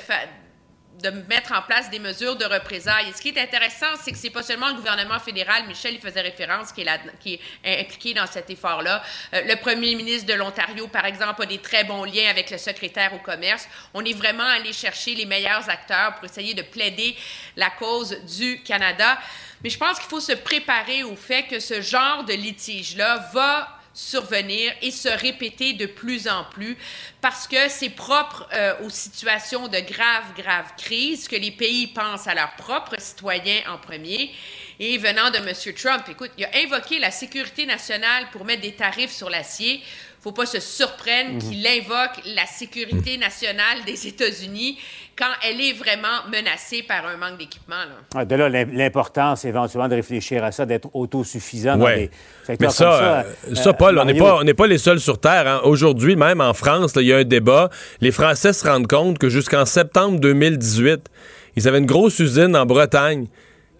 de mettre en place des mesures de représailles. Et ce qui est intéressant, c'est que c'est pas seulement le gouvernement fédéral, Michel y faisait référence, qui est, là, qui est impliqué dans cet effort-là. Euh, le premier ministre de l'Ontario, par exemple, a des très bons liens avec le secrétaire au commerce. On est vraiment allé chercher les meilleurs acteurs pour essayer de plaider la cause du Canada. Mais je pense qu'il faut se préparer au fait que ce genre de litige-là va survenir et se répéter de plus en plus parce que c'est propre euh, aux situations de graves, graves crises que les pays pensent à leurs propres citoyens en premier. Et venant de M. Trump, écoute, il a invoqué la sécurité nationale pour mettre des tarifs sur l'acier faut pas se surprendre mhm. qu'il invoque la sécurité nationale des États-Unis quand elle est vraiment menacée par un manque d'équipement.
de là, l'importance éventuellement de réfléchir à ça, d'être autosuffisant
dans les secteurs Mais ça, comme ça. Euh, ça, Paul, on n'est pas, pas les seuls sur Terre. Hein. Aujourd'hui, même en France, il y a un débat. Les Français se rendent compte que jusqu'en septembre 2018, ils avaient une grosse usine en Bretagne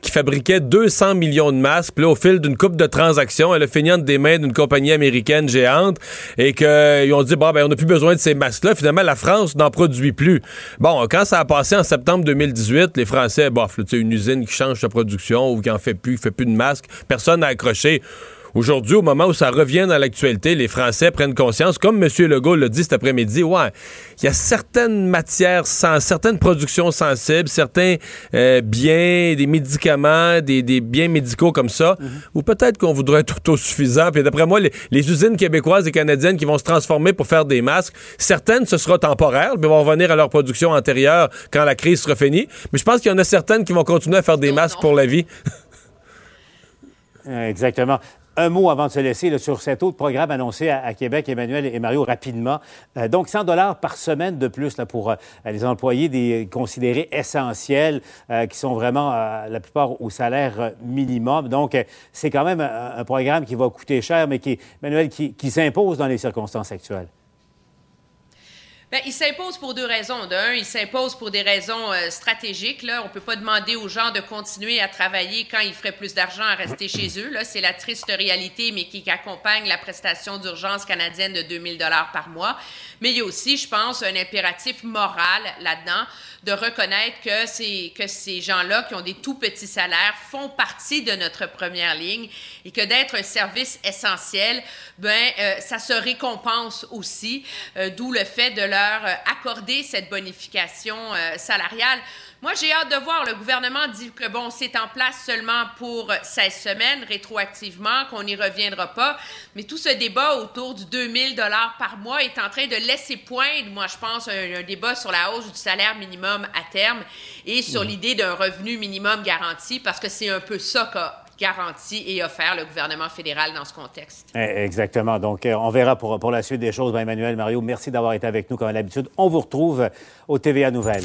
qui fabriquait 200 millions de masques. Puis au fil d'une coupe de transactions, elle a fini entre des mains d'une compagnie américaine géante et qu'ils ont dit, bon, ben, on n'a plus besoin de ces masques-là. Finalement, la France n'en produit plus. Bon, quand ça a passé en septembre 2018, les Français, bof, une usine qui change sa production ou qui en fait plus, qui fait plus de masques, personne n'a accroché. Aujourd'hui, au moment où ça revient dans l'actualité, les Français prennent conscience, comme M. Legault l'a dit cet après-midi, ouais, il y a certaines matières, certaines productions sensibles, certains euh, biens, des médicaments, des, biens médicaux comme ça, mhm. ou peut-être qu'on voudrait être autosuffisant. Puis d'après moi, les, usines québécoises et canadiennes qui vont se transformer pour faire des masques, certaines, ce sera temporaire, puis vont revenir à leur production antérieure quand la crise sera finie. Mais je pense qu'il y en a certaines qui vont continuer à faire des masques pour la vie.
Exactement. Un mot avant de se laisser là, sur cet autre programme annoncé à, Québec, Emmanuel et Mario, rapidement. Euh, donc, 100 dollars par semaine de plus là, pour euh, les employés considérés essentiels, euh, qui sont vraiment la plupart au salaire minimum. Donc, c'est quand même un, programme qui va coûter cher, mais qui, Emmanuel, qui s'impose dans les circonstances actuelles.
Bien, il s'impose pour deux raisons. D'un, il s'impose pour des raisons euh, stratégiques. Là. On ne peut pas demander aux gens de continuer à travailler quand ils feraient plus d'argent à rester chez eux. C'est la triste réalité, mais qui accompagne la prestation d'urgence canadienne de 2000 dollars par mois. Mais il y a aussi, je pense, un impératif moral là-dedans de reconnaître que ces, que ces gens-là qui ont des tout petits salaires font partie de notre première ligne et que d'être un service essentiel, ben, euh, ça se récompense aussi, euh, d'où le fait de leur euh, accorder cette bonification salariale. Moi, j'ai hâte de voir. Le gouvernement dit que, bon, c'est en place seulement pour 16 semaines, rétroactivement, qu'on n'y reviendra pas. Mais tout ce débat autour du 2000 dollars par mois est en train de laisser poindre, moi, je pense, un, un débat sur la hausse du salaire minimum à terme et sur
Mhm.
l'idée d'un revenu minimum garanti, parce que c'est un peu ça qu'a garanti et offert le gouvernement fédéral dans ce contexte.
Eh, Exactement. Donc, euh, on verra pour, pour la suite des choses. Ben, Emmanuel, Mario, merci d'avoir été avec nous comme à l'habitude. On vous retrouve au TVA Nouvelles.